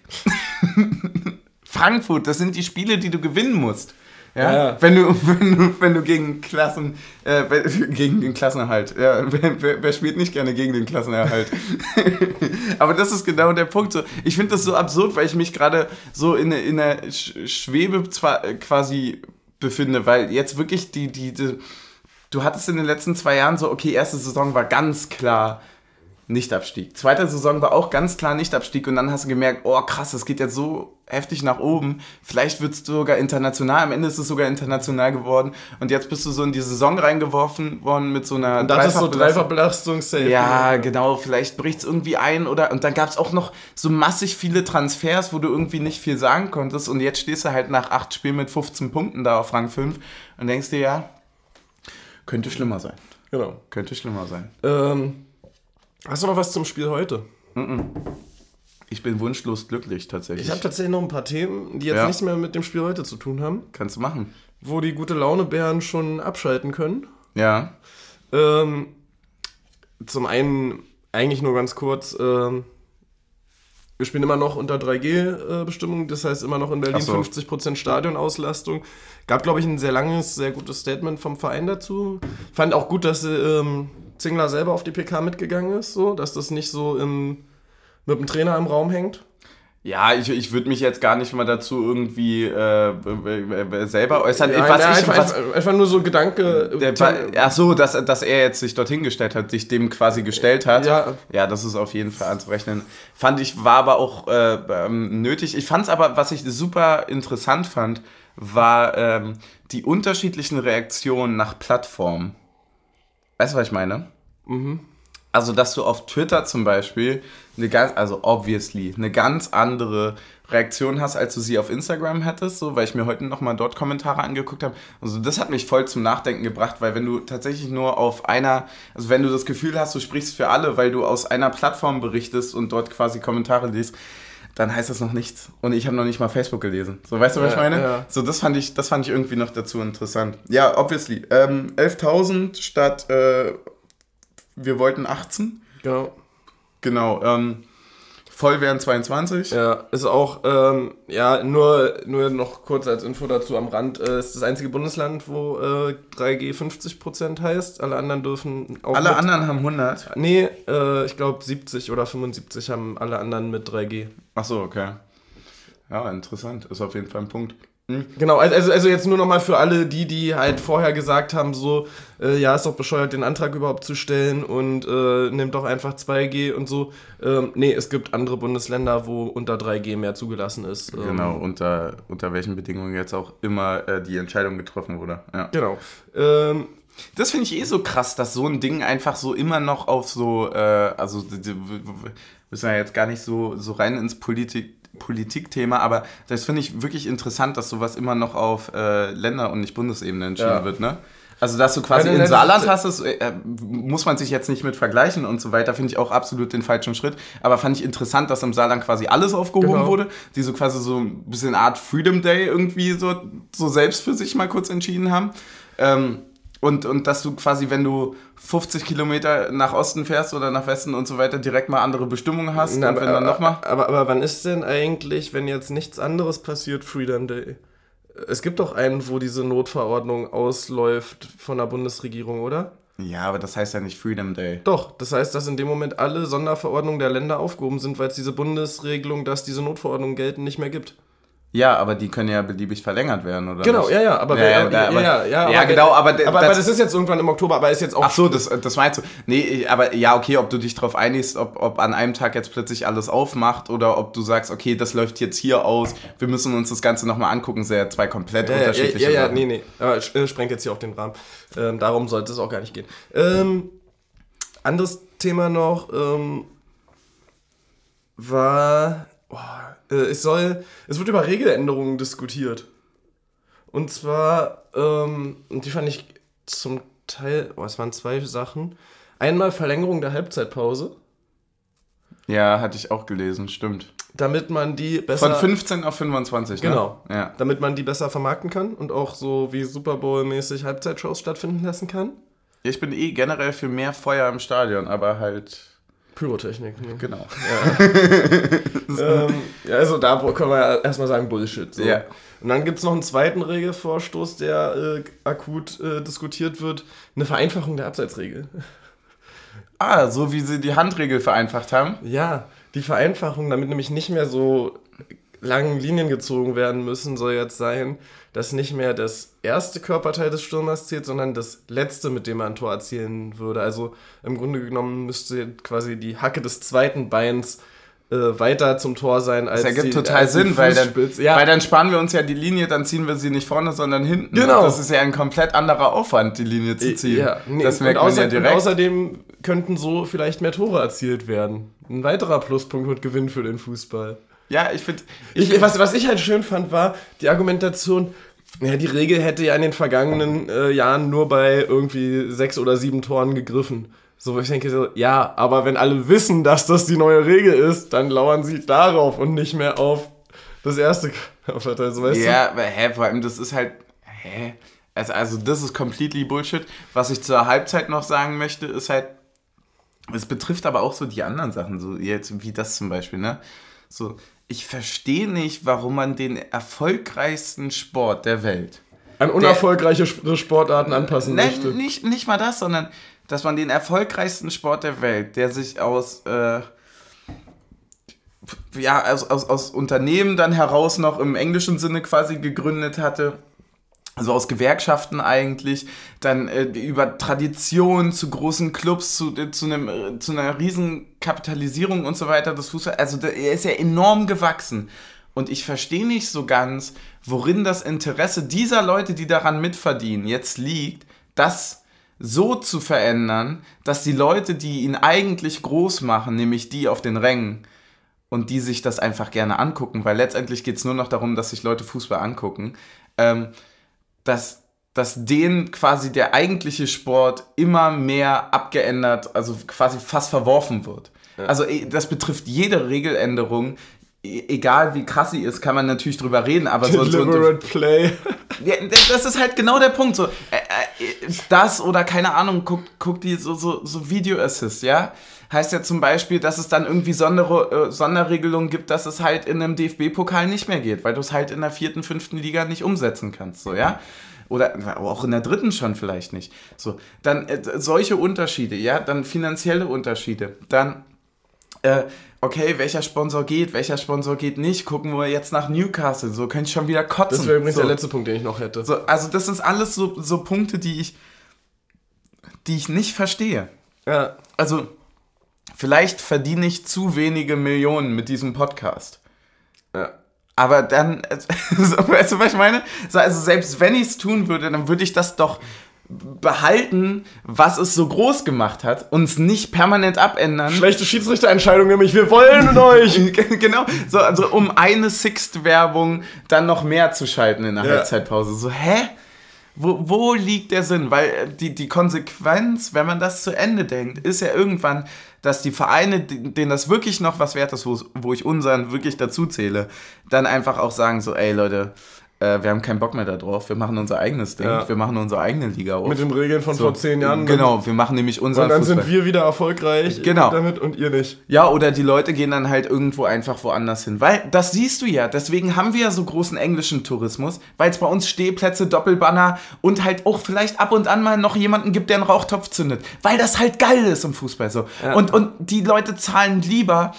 [LAUGHS] Frankfurt, das sind die Spiele, die du gewinnen musst. Ja, Ja. Wenn, du, wenn, du, wenn du gegen Klassen, äh, gegen den Klassenerhalt, ja, wer, wer, wer spielt nicht gerne gegen den Klassenerhalt? [LAUGHS] Aber das ist genau der Punkt. So, ich finde das so absurd, weil ich mich gerade so in, in der Sch- Schwebe zwar äh, quasi befinde, weil jetzt wirklich die, die, die, du hattest in den letzten zwei Jahren so, okay, erste Saison war ganz klar Nichtabstieg. Zweite Saison war auch ganz klar Nichtabstieg und dann hast du gemerkt, oh krass, es geht jetzt so heftig nach oben. Vielleicht wird es sogar international. Am Ende ist es sogar international geworden. Und jetzt bist du so in die Saison reingeworfen worden mit so einer Und das ist so Dreifachbelastung. Ja, genau, vielleicht bricht es irgendwie ein oder und dann gab es auch noch so massig viele Transfers, wo du irgendwie nicht viel sagen konntest und jetzt stehst du halt nach acht Spielen mit 15 Punkten da auf Rang 5 und denkst dir, ja, könnte schlimmer sein. Genau. Könnte schlimmer sein. Ähm, hast du noch was zum Spiel heute? Ich bin wunschlos glücklich tatsächlich. Ich habe tatsächlich noch ein paar Themen, die jetzt Ja. nichts mehr mit dem Spiel heute zu tun haben, Kannst du machen. wo die gute Laune-Bären schon abschalten können. Ja. Ähm, zum einen, eigentlich nur ganz kurz, ähm, wir spielen immer noch unter 3G-Bestimmung, das heißt immer noch in Berlin so. 50% Stadionauslastung. Gab, glaube ich, ein sehr langes, sehr gutes Statement vom Verein dazu. Fand auch gut, dass ähm, Zingler selber auf die PK mitgegangen ist, so, dass das nicht so im, mit dem Trainer im Raum hängt. Ja, ich, ich würde mich jetzt gar nicht mal dazu irgendwie äh, äh, äh, selber äußern. Ja, was ja, ich, einfach, was, einfach, nur so Gedanke. der, ach so, dass, dass er jetzt sich dorthin gestellt hat, sich dem quasi gestellt hat. Ja. ja, das ist auf jeden Fall anzurechnen. Fand ich, war aber auch äh, ähm, nötig. Ich fand es aber, was ich super interessant fand, war ähm, die unterschiedlichen Reaktionen nach Plattformen. Weißt du, was ich meine? Also, dass du auf Twitter zum Beispiel eine ganz, also obviously, eine ganz andere Reaktion hast, als du sie auf Instagram hättest, so, weil ich mir heute nochmal dort Kommentare angeguckt habe. Also, das hat mich voll zum Nachdenken gebracht, weil wenn du tatsächlich nur auf einer, also wenn du das Gefühl hast, du sprichst für alle, weil du aus einer Plattform berichtest und dort quasi Kommentare liest, dann heißt das noch nichts. Und ich habe noch nicht mal Facebook gelesen. So, weißt du, was ich Ja, meine? ja. So, das fand ich, das fand ich irgendwie noch dazu interessant. Ja, obviously. Ähm, 11.000 statt, äh, wir wollten 18. Genau. Genau, ähm, voll wären 22. Ja, ist auch, ähm, ja, nur, nur noch kurz als Info dazu am Rand, äh, ist das einzige Bundesland, wo äh, 3G 50% heißt. Alle anderen dürfen auch. Alle mit, anderen haben 100. Nee, äh, ich glaube 70 oder 75 haben alle anderen mit 3G. Ach so, okay. Ja, interessant. Ist auf jeden Fall ein Punkt. Hm? Genau, also, also jetzt nur nochmal für alle die, die halt vorher gesagt haben, so, äh, ja, ist doch bescheuert, den Antrag überhaupt zu stellen und äh, nimmt doch einfach 2G und so. Ähm, nee, es gibt andere Bundesländer, wo unter 3G mehr zugelassen ist. Ähm, Genau, unter, unter welchen Bedingungen jetzt auch immer äh, die Entscheidung getroffen wurde. Ja. Genau. Ähm, Das finde ich eh so krass, dass so ein Ding einfach so immer noch auf so, äh, also müssen wir jetzt gar nicht so, so rein ins Politik, Politikthema, aber das finde ich wirklich interessant, dass sowas immer noch auf äh, Länder- und nicht Bundesebene entschieden Ja. wird, ne? Also, dass du quasi Ja, in Saarland hast, es, äh, muss man sich jetzt nicht mit vergleichen und so weiter, finde ich auch absolut den falschen Schritt. Aber fand ich interessant, dass im Saarland quasi alles aufgehoben Genau. wurde, die so quasi so ein bisschen Art Freedom Day irgendwie so, so selbst für sich mal kurz entschieden haben. Ähm, und, und dass du quasi, wenn du 50 Kilometer nach Osten fährst oder nach Westen und so weiter, direkt mal andere Bestimmungen hast. Na, und wenn dann nochmal. Aber, aber wann ist denn eigentlich, wenn jetzt nichts anderes passiert, Freedom Day? Es gibt doch einen, wo diese Notverordnung ausläuft von der Bundesregierung, oder? Ja, aber das heißt ja nicht Freedom Day. Doch, das heißt, dass in dem Moment alle Sonderverordnungen der Länder aufgehoben sind, weil es diese Bundesregelung, dass diese Notverordnungen gelten, nicht mehr gibt. Ja, aber die können ja beliebig verlängert werden, oder? Genau, nicht? ja, ja, aber Ja, ja, da- aber- ja, ja, ja, aber- genau, aber aber, aber das- das ist jetzt irgendwann im Oktober, aber ist jetzt auch Ach so, das, das meinst du. Nee, aber ja, okay, ob du dich darauf einigst, ob, ob an einem Tag jetzt plötzlich alles aufmacht oder ob du sagst, okay, das läuft jetzt hier aus, wir müssen uns das Ganze nochmal angucken, sehr zwei komplett Ja, ja, ja, unterschiedliche ja, ja, Sachen. nee, nee. Aber äh, sprengt jetzt hier auch den Rahmen. Ähm, darum sollte es auch gar nicht gehen. Ähm, anderes Thema noch ähm, war. Oh, es soll, es wird über Regeländerungen diskutiert. Und zwar, ähm, und die fand ich zum Teil, oh, es waren zwei Sachen. Einmal Verlängerung der Halbzeitpause, Ja, hatte ich auch gelesen, stimmt. damit man die besser. Von 15 auf 25, ne? Genau. Ja. Damit man die besser vermarkten kann und auch so wie Super Bowl-mäßig Halbzeitshows stattfinden lassen kann. Ich bin eh generell für mehr Feuer im Stadion, aber halt. Pyrotechnik. Ne? Genau. [LAUGHS] ähm, ja, also da können wir ja erstmal sagen Bullshit. So. Ja. Und dann gibt es noch einen zweiten Regelvorstoß, der äh, akut äh, diskutiert wird. Eine Vereinfachung der Abseitsregel. [LAUGHS] Ah, so wie sie die Handregel vereinfacht haben. Ja, die Vereinfachung, damit nämlich nicht mehr so langen Linien gezogen werden müssen, soll jetzt sein, dass nicht mehr das erste Körperteil des Stürmers zählt, sondern das letzte, mit dem er ein Tor erzielen würde. Also im Grunde genommen müsste quasi die Hacke des zweiten Beins äh, weiter zum Tor sein als Das ergibt die, total Sinn, weil dann, ja, weil dann sparen wir uns ja die Linie, dann ziehen wir sie nicht vorne, sondern hinten. Genau. Das ist ja ein komplett anderer Aufwand, die Linie zu ziehen. Ja, nee, das merkt man außer, ja direkt. Und außerdem könnten so vielleicht mehr Tore erzielt werden. Ein weiterer Pluspunkt und Gewinn für den Fußball. Ja, ich finde. Was, was ich halt schön fand, war die Argumentation, ja, die Regel hätte ja in den vergangenen äh, Jahren nur bei irgendwie sechs oder sieben Toren gegriffen. So, ich denke so, ja, aber wenn alle wissen, dass das die neue Regel ist, dann lauern sie darauf und nicht mehr auf das erste Körperteil, so weißt Ja, aber hä, vor allem, das ist halt. Hä? Also, also, das ist completely Bullshit. Was ich zur Halbzeit noch sagen möchte, ist halt. Es betrifft aber auch so die anderen Sachen, so jetzt wie das zum Beispiel, ne? So, ich verstehe nicht, warum man den erfolgreichsten Sport der Welt? An unerfolgreiche Sp- Sportarten anpassen Nein, möchte. nicht, nicht mal das, sondern dass man den erfolgreichsten Sport der Welt, der sich aus, äh, ja, aus, aus, aus Unternehmen dann heraus noch im englischen Sinne quasi gegründet hatte, also aus Gewerkschaften eigentlich, dann äh, über Tradition zu großen Clubs, zu, äh, zu, einem, äh, zu einer riesen Kapitalisierung und so weiter des Fußballs. Also der, er ist ja enorm gewachsen. Und ich verstehe nicht so ganz, worin das Interesse dieser Leute, die daran mitverdienen, jetzt liegt, das so zu verändern, dass die Leute, die ihn eigentlich groß machen, nämlich die auf den Rängen, und die sich das einfach gerne angucken, weil letztendlich geht es nur noch darum, dass sich Leute Fußball angucken, ähm, dass, dass denen quasi der eigentliche Sport immer mehr abgeändert, also quasi fast verworfen wird. Also eh, das betrifft jede Regeländerung, egal wie krass sie ist, kann man natürlich drüber reden, aber so, so, Deliberate Play. [LAUGHS] ja, das ist halt genau der Punkt. So, äh, äh, das oder keine Ahnung, guck, guck die so, so, so Video Assist, ja? Heißt ja zum Beispiel, dass es dann irgendwie Sonder, äh, Sonderregelungen gibt, dass es halt in einem DFB-Pokal nicht mehr geht, weil du es halt in der vierten, fünften Liga nicht umsetzen kannst, so, ja? Oder auch in der dritten schon vielleicht nicht. So, dann äh, solche Unterschiede, ja? Dann finanzielle Unterschiede. Dann äh, okay, welcher Sponsor geht, welcher Sponsor geht nicht, gucken wir jetzt nach Newcastle, so könnte ich schon wieder kotzen. Das wäre übrigens so. der letzte Punkt, den ich noch hätte. So, also das sind alles so, so Punkte, die ich, die ich nicht verstehe. Ja, Also vielleicht verdiene ich zu wenige Millionen mit diesem Podcast. ja. Aber dann, [LAUGHS] so, weißt du, was ich meine? So, also selbst wenn ich es tun würde, dann würde ich das doch behalten, was es so groß gemacht hat, und es nicht permanent abändern. Schlechte Schiedsrichterentscheidung, nämlich wir wollen euch. [LAUGHS] genau, so, also um eine Sixt-Werbung dann noch mehr zu schalten in der Ja. Halbzeitpause. So, hä? Wo, wo liegt der Sinn? Weil äh, die, die Konsequenz, wenn man das zu Ende denkt, ist ja irgendwann, dass die Vereine, denen das wirklich noch was wert ist, wo, wo ich unseren wirklich dazu zähle, dann einfach auch sagen so, ey Leute, wir haben keinen Bock mehr da drauf, wir machen unser eigenes Ding, Ja. wir machen unsere eigene Liga auf. Mit den Regeln von So, vor zehn Jahren. Genau, wir machen nämlich unseren Und dann Fußball. sind wir wieder erfolgreich Genau. damit und ihr nicht. Ja, oder die Leute gehen dann halt irgendwo einfach woanders hin. Weil, das siehst du ja, deswegen haben wir ja so großen englischen Tourismus, weil es bei uns Stehplätze, Doppelbanner und halt auch vielleicht ab und an mal noch jemanden gibt, der einen Rauchtopf zündet. Weil das halt geil ist im Fußball so. Ja. Und, und die Leute zahlen lieber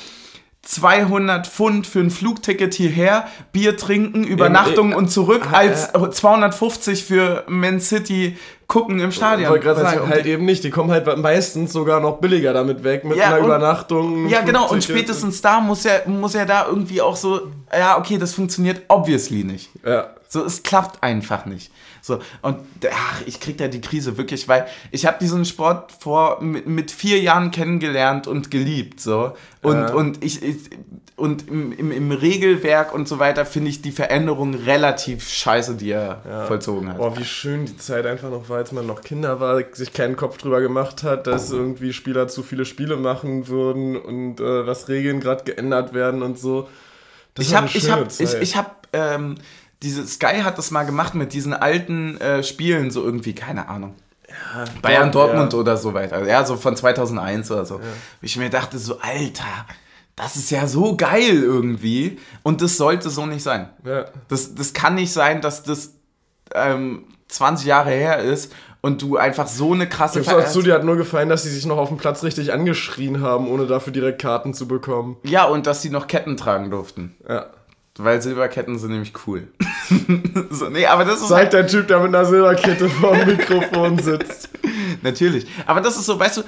200 Pfund für ein Flugticket hierher, Bier trinken, Übernachtung eh, und zurück, ah, als 250 für Man City gucken im Ich Stadion. wollte gerade sagen, halt eben nicht. Die kommen halt meistens sogar noch billiger damit weg, mit Ja, einer und- Übernachtung. Ja, genau, und spätestens da muss ja, muss ja da irgendwie auch so, ja, okay, das funktioniert obviously nicht. Ja. So, es klappt einfach nicht. So, und ach, ich krieg da die Krise wirklich, weil ich habe diesen Sport vor mit, mit, vier Jahren kennengelernt und geliebt. So. Und, ja. und ich, ich und im, im, im, Regelwerk und so weiter finde ich die Veränderung relativ scheiße, die er ja. vollzogen hat. Boah, wie schön die Zeit einfach noch war, als man noch Kinder war, sich keinen Kopf drüber gemacht hat, dass irgendwie Spieler zu viele Spiele machen würden und äh, was Regeln gerade geändert werden und so. Das ich habe ich hab, ich, ich hab, ähm, diese Sky hat das mal gemacht mit diesen alten äh, Spielen, so irgendwie, keine Ahnung. Ja, Bayern Dortmund ja. oder so weiter. Ja, so von 2001 oder so. Ja. Ich mir dachte so, Alter, das ist ja so geil irgendwie. Und das sollte so nicht sein. Ja. Das, das kann nicht sein, dass das ähm, 20 Jahre her ist und du einfach so eine krasse Ver dazu, dir hat nur gefallen, dass sie sich noch auf dem Platz richtig angeschrien haben, ohne dafür direkt Karten zu bekommen. Ja, und dass sie noch Ketten tragen durften. Ja. Weil Silberketten sind nämlich cool. [LAUGHS] so, nee, aber das ist Sagt halt der Typ, der mit einer Silberkette vor dem [LAUGHS] Mikrofon sitzt. Natürlich. Aber das ist so, weißt du,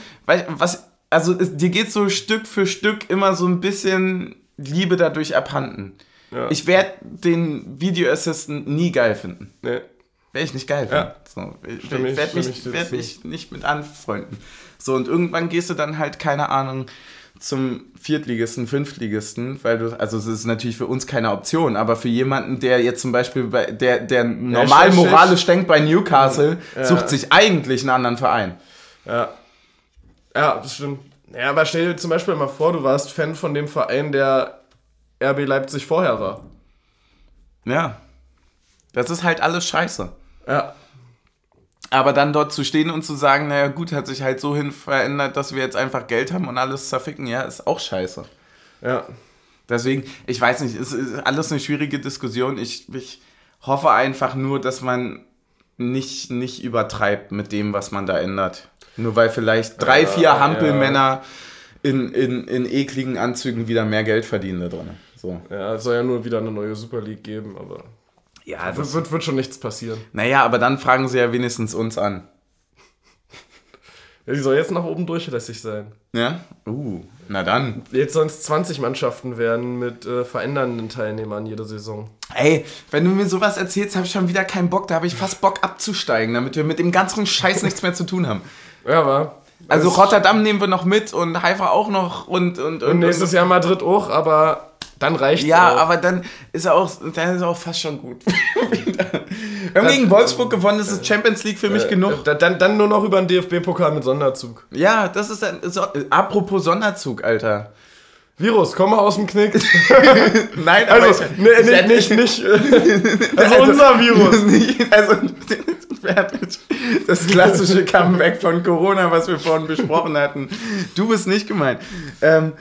was, also es, dir geht so Stück für Stück immer so ein bisschen Liebe dadurch abhanden. Ja. Ich werde den Video Assistant nie geil finden. Nee. Werde ich nicht geil finden. Ja. So, ich werde mich, werd mich, werd mich nicht mit anfreunden. So, und irgendwann gehst du dann halt, keine Ahnung, zum Viertligisten, Fünftligisten, weil du, also es ist natürlich für uns keine Option, aber für jemanden, der jetzt zum Beispiel bei, der, der normal moralisch denkt bei Newcastle, ja. sucht sich eigentlich einen anderen Verein. Ja. Ja, das stimmt. Ja, aber stell dir zum Beispiel mal vor, du warst Fan von dem Verein, der RB Leipzig vorher war. Ja. Das ist halt alles scheiße. Ja. Aber dann dort zu stehen und zu sagen, naja gut, hat sich halt so hin verändert, dass wir jetzt einfach Geld haben und alles zerficken, ja, ist auch scheiße. Ja. Deswegen, ich weiß nicht, es ist alles eine schwierige Diskussion. Ich, ich hoffe einfach nur, dass man nicht, nicht übertreibt mit dem, was man da ändert. Nur weil vielleicht drei, ja, vier Hampelmänner ja. in, in, in ekligen Anzügen wieder mehr Geld verdienen da drin. So. Ja, es soll ja nur wieder eine neue Super League geben, aber ja, das wird, wird schon nichts passieren. Naja, aber dann fragen sie ja wenigstens uns an. Ja, die soll jetzt nach oben durchlässig sein. Ja? Uh, na dann. Jetzt sollen es 20 Mannschaften werden mit äh, verändernden Teilnehmern jede Saison. Ey, wenn du mir sowas erzählst, habe ich schon wieder keinen Bock. Da habe ich fast Bock abzusteigen, damit wir mit dem ganzen Scheiß nichts mehr zu tun haben. Ja, war. Also Rotterdam nehmen wir noch mit und Haifa auch noch und und, und, und nächstes Jahr Madrid auch, aber dann reicht Ja, auch. aber dann ist er auch, dann ist er auch fast schon gut. [LAUGHS] Wir haben gegen Wolfsburg gewonnen, das ist Champions League für mich äh, genug. Dann, dann nur noch über den DFB-Pokal mit Sonderzug. Ja, das ist ein, so, apropos Sonderzug, Alter. Virus, komm mal aus dem Knick. [LAUGHS] Nein, also, ich, nee, nicht, nicht, nicht, nicht, also, also unser Virus. Nicht, also, [LAUGHS] das klassische Comeback von Corona, was wir vorhin besprochen hatten. Du bist nicht gemeint. Ähm,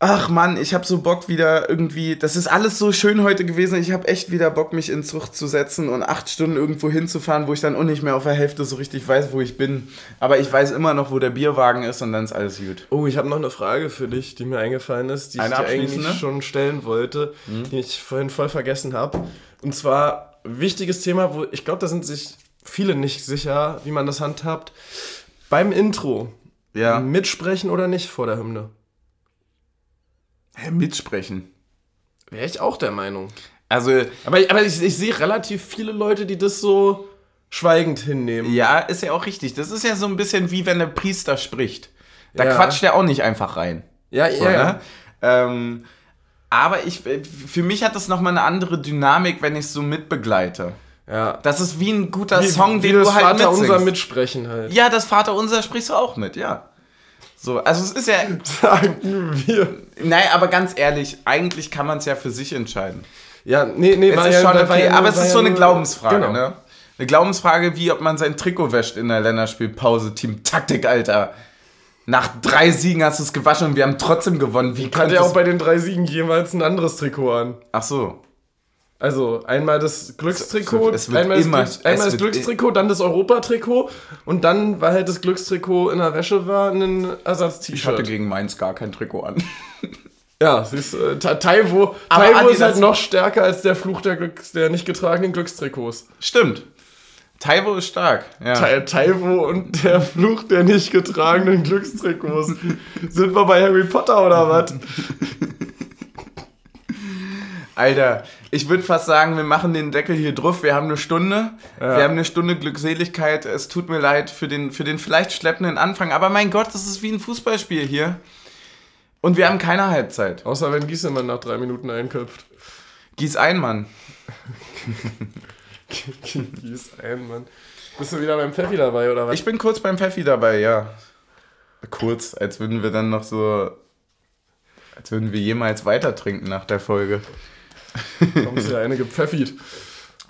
Ach Mann, ich habe so Bock wieder irgendwie. Das ist alles so schön heute gewesen. Ich habe echt wieder Bock, mich in Zucht zu setzen und acht Stunden irgendwo hinzufahren, wo ich dann auch nicht mehr auf der Hälfte so richtig weiß, wo ich bin. Aber ich weiß immer noch, wo der Bierwagen ist und dann ist alles gut. Oh, ich habe noch eine Frage für dich, die mir eingefallen ist, die eine ich dir eigentlich schon stellen wollte, hm? die ich vorhin voll vergessen habe. Und zwar wichtiges Thema, wo ich glaube, da sind sich viele nicht sicher, wie man das handhabt. Beim Intro. Ja. Mitsprechen oder nicht vor der Hymne? Hä, mitsprechen. Wäre ich auch der Meinung. Also. Aber, aber ich, ich sehe relativ viele Leute, die das so schweigend hinnehmen. Ja, ist ja auch richtig. Das ist ja so ein bisschen wie wenn der Priester spricht. Da ja. quatscht er auch nicht einfach rein. Ja, so, ja. Ne? Ähm, aber ich, für mich hat das nochmal eine andere Dynamik, wenn ich es so mitbegleite. Ja. Das ist wie ein guter wie, Song, wie den du halt Vater mitsingst. unser mitsprechen halt. Ja, das Vater unser sprichst du auch mit, ja. So, also es ist ja. [LAUGHS] Sagen wir. Nein, aber ganz ehrlich, eigentlich kann man es ja für sich entscheiden. Ja, nee, nee, es ist ja, schon okay, aber es ist so eine Glaubensfrage, genau. ne? Eine Glaubensfrage, wie ob man sein Trikot wäscht in der Länderspielpause. Team Taktik, Alter. Nach drei Siegen hast du es gewaschen und wir haben trotzdem gewonnen. Wie kann der auch bei den drei Siegen jeweils ein anderes Trikot an? Ach so. Also einmal das Glückstrikot, einmal, immer, das, Glück, einmal das Glückstrikot, dann das Europatrikot und dann, weil halt das Glückstrikot in der Wäsche war, ein Ersatz-T-Shirt. Ich hatte gegen Mainz gar kein Trikot an. [LAUGHS] Ja, siehst du, äh, Taiwo, Taiwo ist halt noch stärker als der Fluch der, Glücks, der nicht getragenen Glückstrikots. Stimmt. Taiwo ist stark. Ja. Ta Taiwo und der Fluch der nicht getragenen Glückstrikots. [LAUGHS] Sind wir bei Harry Potter oder was? [LAUGHS] Alter, ich würde fast sagen, wir machen den Deckel hier drauf. Wir haben eine Stunde. Ja. Wir haben eine Stunde Glückseligkeit. Es tut mir leid für den, für den vielleicht schleppenden Anfang. Aber mein Gott, das ist wie ein Fußballspiel hier. Und wir haben keine Halbzeit. Außer wenn Giesemann nach drei Minuten einköpft. Gieß ein, Mann. [LAUGHS] Gieß ein, Mann. Bist du wieder beim Pfeffi dabei, oder was? Ich bin kurz beim Pfeffi dabei, ja. Kurz, als würden wir dann noch so. Als würden wir jemals weiter trinken nach der Folge. Kommst ja eine gepfeffit.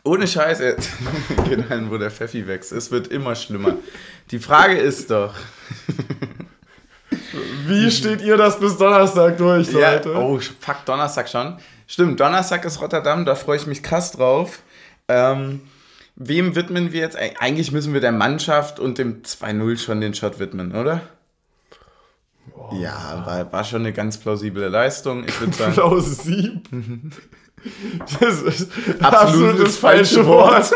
Ohne Scheiß. [LAUGHS] Geht ein, wo der Pfeffi wächst. Es wird immer schlimmer. Die Frage ist doch. Wie steht ihr das bis Donnerstag durch, Ja, Leute? oh, fuck, Donnerstag schon. Stimmt, Donnerstag ist Rotterdam, da freue ich mich krass drauf. Ähm, wem widmen wir jetzt? Eig- Eigentlich müssen wir der Mannschaft und dem 2-0 schon den Shot widmen, oder? Ja, war, war schon eine ganz plausible Leistung. Ich würde sagen, [LAUGHS] Blau Sieb. [LAUGHS] Das ist Absolut absolut das falsche falsche Wort.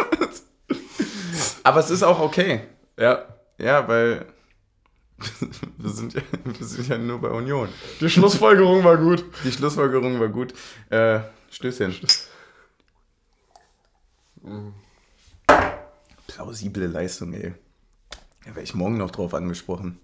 [LAUGHS] aber es ist auch okay. Ja. Ja, weil [LAUGHS] wir sind ja, wir sind ja nur bei Union. Die Schlussfolgerung war gut. Die Schlussfolgerung war gut. Äh, Stößchen. Plausible Leistung, ey. Da wäre ich morgen noch drauf angesprochen.